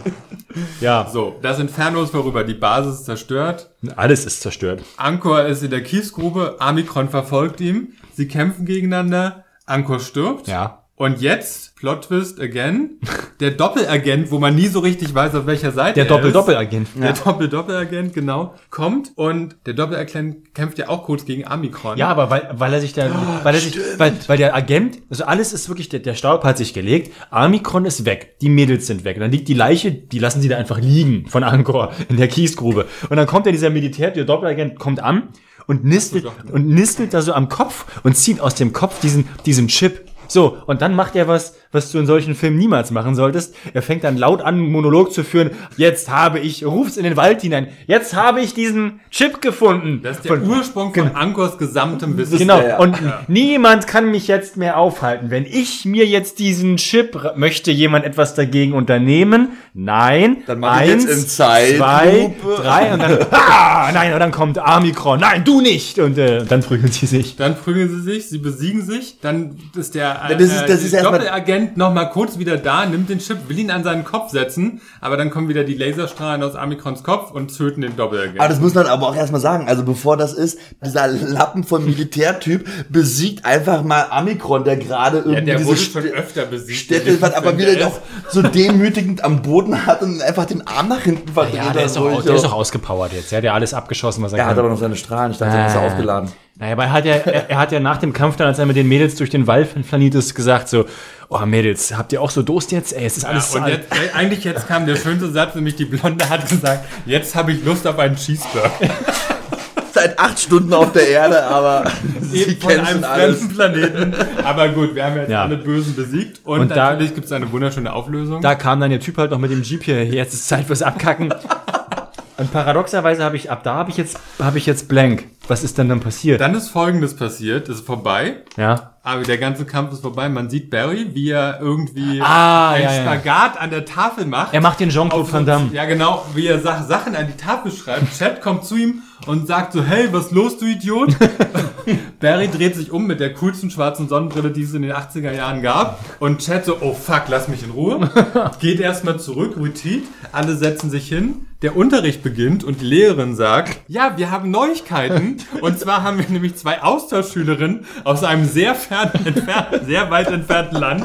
Ja, So, das Inferno ist vorüber, die Basis ist zerstört. alles ist zerstört. Ankor ist in der Kiesgrube, Amikron verfolgt ihn, sie kämpfen gegeneinander, Ankor stirbt. Ja. Und jetzt, Plot Twist again, der Doppelagent, wo man nie so richtig weiß, auf welcher Seite Der er Doppel-Doppel-Agent. ist. Der Doppel-Doppelagent, genau, kommt und der Doppelagent kämpft ja auch kurz gegen Amikron. Ja, aber weil, weil er sich da, weil er sich, weil, weil der Agent, also alles ist wirklich, der, der Staub hat sich gelegt, Amikron ist weg, die Mädels sind weg, und dann liegt die Leiche, die lassen sie da einfach liegen von Angkor in der Kiesgrube. Und dann kommt ja dieser Militär, der Doppelagent kommt an und nistelt, und nistelt da so am Kopf und zieht aus dem Kopf diesen, diesen Chip. So, und dann macht er was, was du in solchen Filmen niemals machen solltest. Er fängt dann laut an, einen Monolog zu führen. Jetzt habe ich, ruft's in den Wald hinein. Jetzt habe ich diesen Chip gefunden. Das ist der Von- Ursprung von Ankors gesamtem Wissen. Genau, Ja, ja. und niemand kann mich jetzt mehr aufhalten. Wenn ich mir jetzt diesen Chip, möchte jemand etwas dagegen unternehmen? Nein. Dann mach ich Eins, jetzt in zwei, drei und dann, ah, nein, und dann kommt Amikron. Nein, du nicht. Und äh, dann prügeln sie sich. Dann prügeln sie sich, sie besiegen sich, dann ist der äh, Das ist- das ist der Doppelagent noch mal kurz wieder da, nimmt den Chip, will ihn an seinen Kopf setzen, aber dann kommen wieder die Laserstrahlen aus Amikrons Kopf und töten den Doppelagent. Aber das muss man aber auch erstmal sagen. Also bevor das ist, dieser Lappen von Militärtyp besiegt einfach mal Amikron, der gerade irgendwie ja, der diese wurde St- schon öfter besiegt. Städte, was aber wieder Der doch so demütigend am Boden hat und einfach den Arm nach hinten verdreht. Ja, der ist, hat, ich der ist doch ausgepowert jetzt. Er hat ja alles abgeschossen, was er Er kann. hat aber noch seine Strahlen. Ich dachte, das ist er Ah. aufgeladen. Naja, aber er hat ja, er, er hat ja nach dem Kampf dann, als er mit den Mädels durch den Wald flaniert ist, gesagt so, oh Mädels, habt ihr auch so Durst jetzt? Ey, es ist alles Ja, und jetzt, äh, eigentlich jetzt kam der schönste Satz, nämlich die Blonde hat gesagt, jetzt habe ich Lust auf einen Cheeseburger. Seit acht Stunden auf der Erde, aber sie Eben von kennen einem alles. Planeten. Aber gut, wir haben jetzt Ja. alle Bösen besiegt und, Und da- natürlich gibt es eine wunderschöne Auflösung. Da kam dann der Typ halt noch mit dem Jeep hier, jetzt ist Zeit fürs Abkacken. Und paradoxerweise habe ich, ab da habe ich jetzt, habe ich jetzt blank. Was ist denn dann passiert? Dann ist folgendes passiert, es ist vorbei, ja. aber der ganze Kampf ist vorbei. Man sieht Barry, wie er irgendwie Ah, einen ja, ja. Spagat an der Tafel macht. Er macht den Jean-Claude Van Damme. Ja, genau, wie er Sa- Sachen an die Tafel schreibt. Chad kommt zu ihm und sagt so, hey, was los, du Idiot? Barry dreht sich um mit der coolsten schwarzen Sonnenbrille, die es in den 80er Jahren gab. Und Chad so, oh fuck, lass mich in Ruhe. Geht erstmal zurück, Retreat. Alle setzen sich hin. Der Unterricht beginnt und die Lehrerin sagt, ja, wir haben Neuigkeiten. Und zwar haben wir nämlich zwei Austauschschülerinnen aus einem sehr fern entfernten, sehr weit entfernten Land.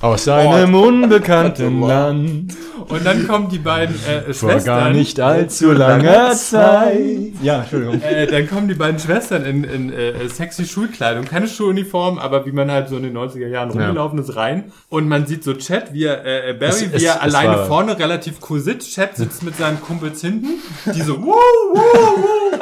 Aus einem unbekannten Land. Und dann kommen die beiden äh, Vor Schwestern. gar nicht allzu langer Zeit. Ja, Entschuldigung. Äh, dann kommen die beiden Schwestern in, in äh, sexy Schulkleidung, keine Schuluniform, aber wie man halt so in den 90er Jahren rumgelaufen ist, rein. Und man sieht so Chat, wie er, äh, Barry, Es- wie es- er es alleine war- vorne relativ cool sitzt. Chat sitzt mit seinen Kumpels hinten, die so, wuh, wuh, wuh.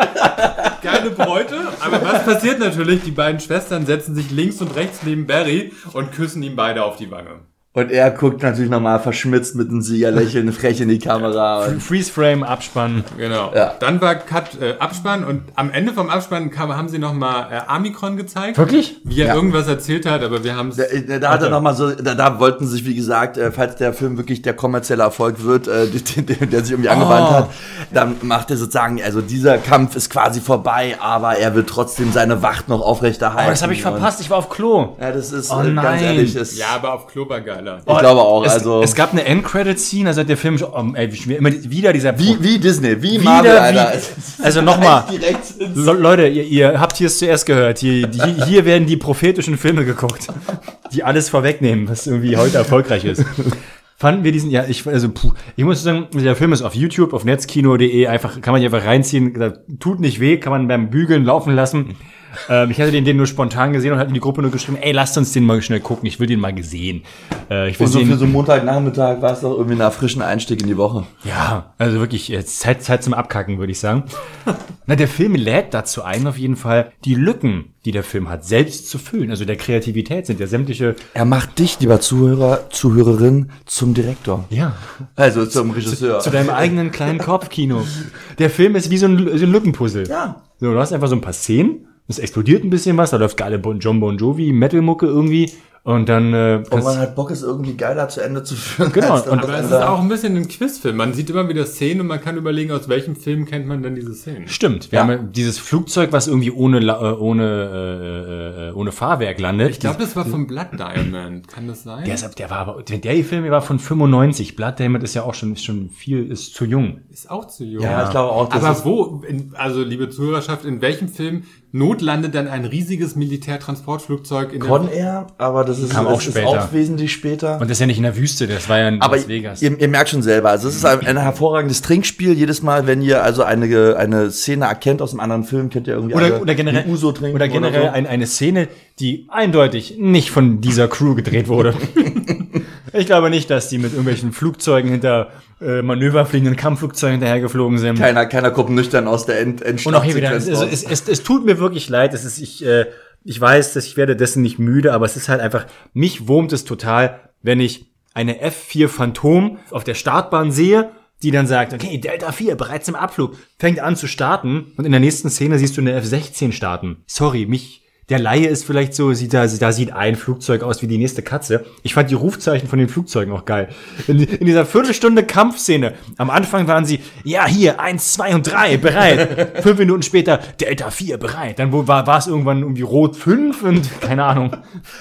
Geile Bräute. Aber was passiert natürlich? Die beiden Schwestern setzen sich links und rechts neben Barry und küssen ihm beide auf die Wange. Und er guckt natürlich nochmal verschmitzt mit einem Siegerlächeln frech in die Kamera. Freeze Frame, Abspann. Genau. Ja. Dann war Cut äh, Abspann und am Ende vom Abspann kam, haben sie nochmal äh, Amikron gezeigt. Wirklich? Wie er Ja. irgendwas erzählt hat, aber wir haben es. Da, da hat er noch mal so, da, da wollten sich, wie gesagt, äh, falls der Film wirklich der kommerzielle Erfolg wird, äh, die- die- der sich irgendwie Oh. hat, dann macht er sozusagen, also dieser Kampf ist quasi vorbei, aber er will trotzdem seine Wacht noch aufrechterhalten. Oh, das habe ich verpasst. Ich war auf Klo. Ja, das ist, Oh äh, ganz ehrlich, ist, Ja, aber auf Klo war geil. Alter. Ich glaube auch, es, also- Es gab eine End-Credit-Scene, also hat der Film schon, oh, ey, wie schwer- immer wieder dieser... Wie, wie Disney, wie Wieder Marvel, Alter. wie- also nochmal. Leute, ihr, ihr habt hier es zuerst gehört. Hier, die, hier werden die prophetischen Filme geguckt, die alles vorwegnehmen, was irgendwie heute erfolgreich ist. Fanden wir diesen, ja, ich, also, puh, ich muss sagen, der Film ist auf YouTube, auf netzkino.de, einfach, kann man hier einfach reinziehen, tut nicht weh, kann man beim Bügeln laufen lassen. Ähm, ich hatte den, den nur spontan gesehen und hatte in die Gruppe nur geschrieben, ey, lasst uns den mal schnell gucken, ich will den mal gesehen. Äh, ich will Und so für so Montagnachmittag war es doch irgendwie ein frischen Einstieg in die Woche. ja, also wirklich, jetzt Zeit, Zeit zum Abkacken, würde ich sagen. Na, der Film lädt dazu ein, auf jeden Fall, die Lücken, die der Film hat, selbst zu füllen. Also der Kreativität sind ja sämtliche. Er macht dich, lieber Zuhörer, Zuhörerin, zum Direktor. Ja. Also zum Regisseur. Zu deinem eigenen kleinen Kopfkino. Der Film ist wie so ein, so ein Lückenpuzzle. Ja. So, du hast einfach so ein paar Szenen, es explodiert ein bisschen was, da läuft geile Bon John Bon Jovi, Metal-Mucke irgendwie. Und dann äh, Und man hat Bock, es irgendwie geiler zu Ende zu führen. Genau, und- das Aber es ist auch ein bisschen ein Quizfilm. Man sieht immer wieder Szenen und man kann überlegen, aus welchem Film kennt man denn diese Szenen. Stimmt, wir Ja. haben ja dieses Flugzeug, was irgendwie ohne äh, ohne äh, äh, ohne Fahrwerk landet. Ich glaube, das war von Blood Diamond. Kann das sein? Der, ist, der war aber, der, der Film war von 95. Blood Diamond ist ja auch schon, ist schon viel, ist zu jung. Ist auch zu jung. Ja, ich glaube auch, das Aber ist- wo, in, also liebe Zuhörerschaft, in welchem Film notlandet dann ein riesiges Militärtransportflugzeug in Con Air, aber das ist, Kam das auch ist später. auch wesentlich später. Und das ist ja nicht in der Wüste, das war ja in Aber Las Vegas. ihr, ihr merkt schon selber, also es ist ein, ein hervorragendes Trinkspiel. Jedes Mal, wenn ihr also eine, eine Szene erkennt aus einem anderen Film, kennt ihr irgendwie oder, alle oder generell, Uso trinken oder generell so. ein, eine Szene, die eindeutig nicht von dieser Crew gedreht wurde. ich glaube nicht, dass die mit irgendwelchen Flugzeugen hinter äh, manöverfliegenden Kampfflugzeugen hinterhergeflogen sind. Keiner, keiner kommt nüchtern aus der End Und auch hier wieder, es, es, es, es tut mir wirklich leid, es ist, ich, äh, ich weiß, dass ich werde dessen nicht müde, aber es ist halt einfach, mich wurmt es total, wenn ich eine F4 Phantom auf der Startbahn sehe, die dann sagt, okay, Delta 4, bereits im Abflug, fängt an zu starten und in der nächsten Szene siehst du eine F16 starten. Sorry, mich, der Laie ist vielleicht so, sieht da, da sieht ein Flugzeug aus wie die nächste Katze. Ich fand die Rufzeichen von den Flugzeugen auch geil. In, in dieser Viertelstunde Kampfszene, am Anfang waren sie, ja, hier, eins, zwei und drei, bereit. Fünf Minuten später, Delta 4, bereit. Dann war, war es irgendwann irgendwie Rot 5 und keine Ahnung.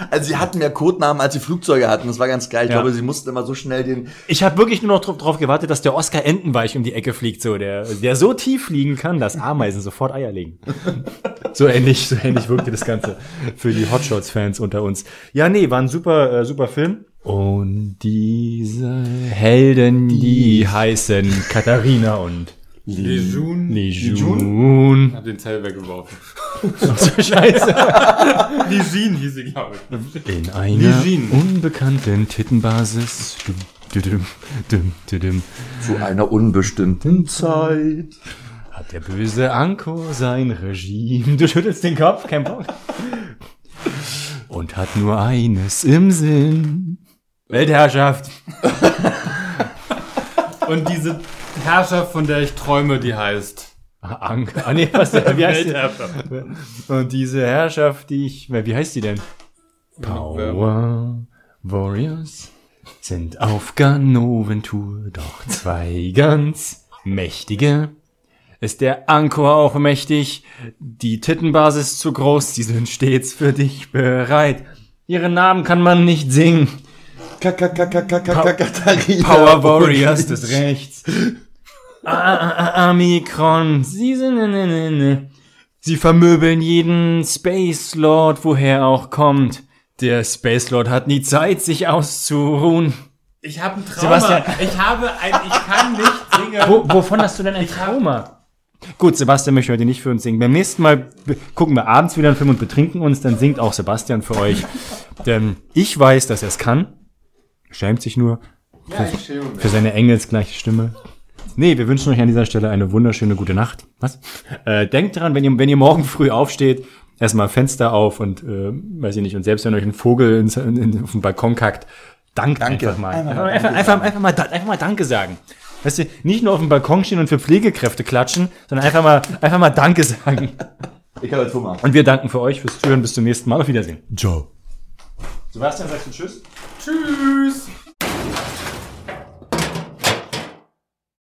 Also sie hatten mehr Codenamen, als sie Flugzeuge hatten. Das war ganz geil. Ich Ja. glaube, sie mussten immer so schnell den. Ich habe wirklich nur noch drauf, drauf gewartet, dass der Oscar Entenweich um die Ecke fliegt, so der, der so tief fliegen kann, dass Ameisen sofort Eier legen. so ähnlich, so ähnlich wirkte das Ganze für die Hotshots-Fans unter uns. Ja, nee, war ein super, äh, super Film. Und diese Helden, die, heißen Katharina und Lejeune. Lejeune. Hab den Zell weggeworfen. So scheiße. Lejeune hieß sie, glaube ich. In einer Lejeune. unbekannten Tittenbasis. Dum, dum, dum, dum, dum. Zu einer unbestimmten Zeit. Hat der böse Anko sein Regime? Du schüttelst den Kopf, kein Bock. Und hat nur eines im Sinn. Weltherrschaft. Und diese Herrschaft, von der ich träume, die heißt. Ah, Anko. Ah, nee, was, wie heißt die? Weltherrschaft. Und diese Herrschaft, die ich, wie heißt die denn? Power Warriors sind auf Ganoventour, doch zwei ganz mächtige. Ist der Anchor auch mächtig? Die Tittenbasis zu groß, die sind stets für dich bereit. Ihren Namen kann man nicht singen. Katharina. Power Warriors des Rechts. Amikron. Sie sind, ne, ne, ne. Sie vermöbeln jeden Space Lord, woher auch kommt. Der Space Lord hat nie Zeit, sich auszuruhen. Ich habe ein Trauma. Sebastian. Ich habe ein, ich kann nicht singen. Wo, wovon hast du denn ein Trauma? Gut, Sebastian möchte heute nicht für uns singen. Beim nächsten Mal gucken wir abends wieder einen Film und betrinken uns, dann singt auch Sebastian für euch. Denn ich weiß, dass er es kann. Schämt sich nur Ja, mich. für seine engelsgleiche Stimme. Nee, wir wünschen euch an dieser Stelle eine wunderschöne gute Nacht. Was? Äh, denkt dran, wenn ihr, wenn ihr morgen früh aufsteht, erstmal Fenster auf und, äh, weiß ich nicht, und selbst wenn euch ein Vogel ins, in, in, auf den Balkon kackt, dankt Danke. einfach mal. Einfach Einfach, einfach, einfach, mal, einfach mal Danke sagen. Weißt du, nicht nur auf dem Balkon stehen und für Pflegekräfte klatschen, sondern einfach mal, einfach mal Danke sagen. Ich habe jetzt Hunger. Und wir danken für euch fürs Zuhören. Bis zum nächsten Mal. Auf Wiedersehen. Ciao. Sebastian, sagst du Tschüss? Tschüss.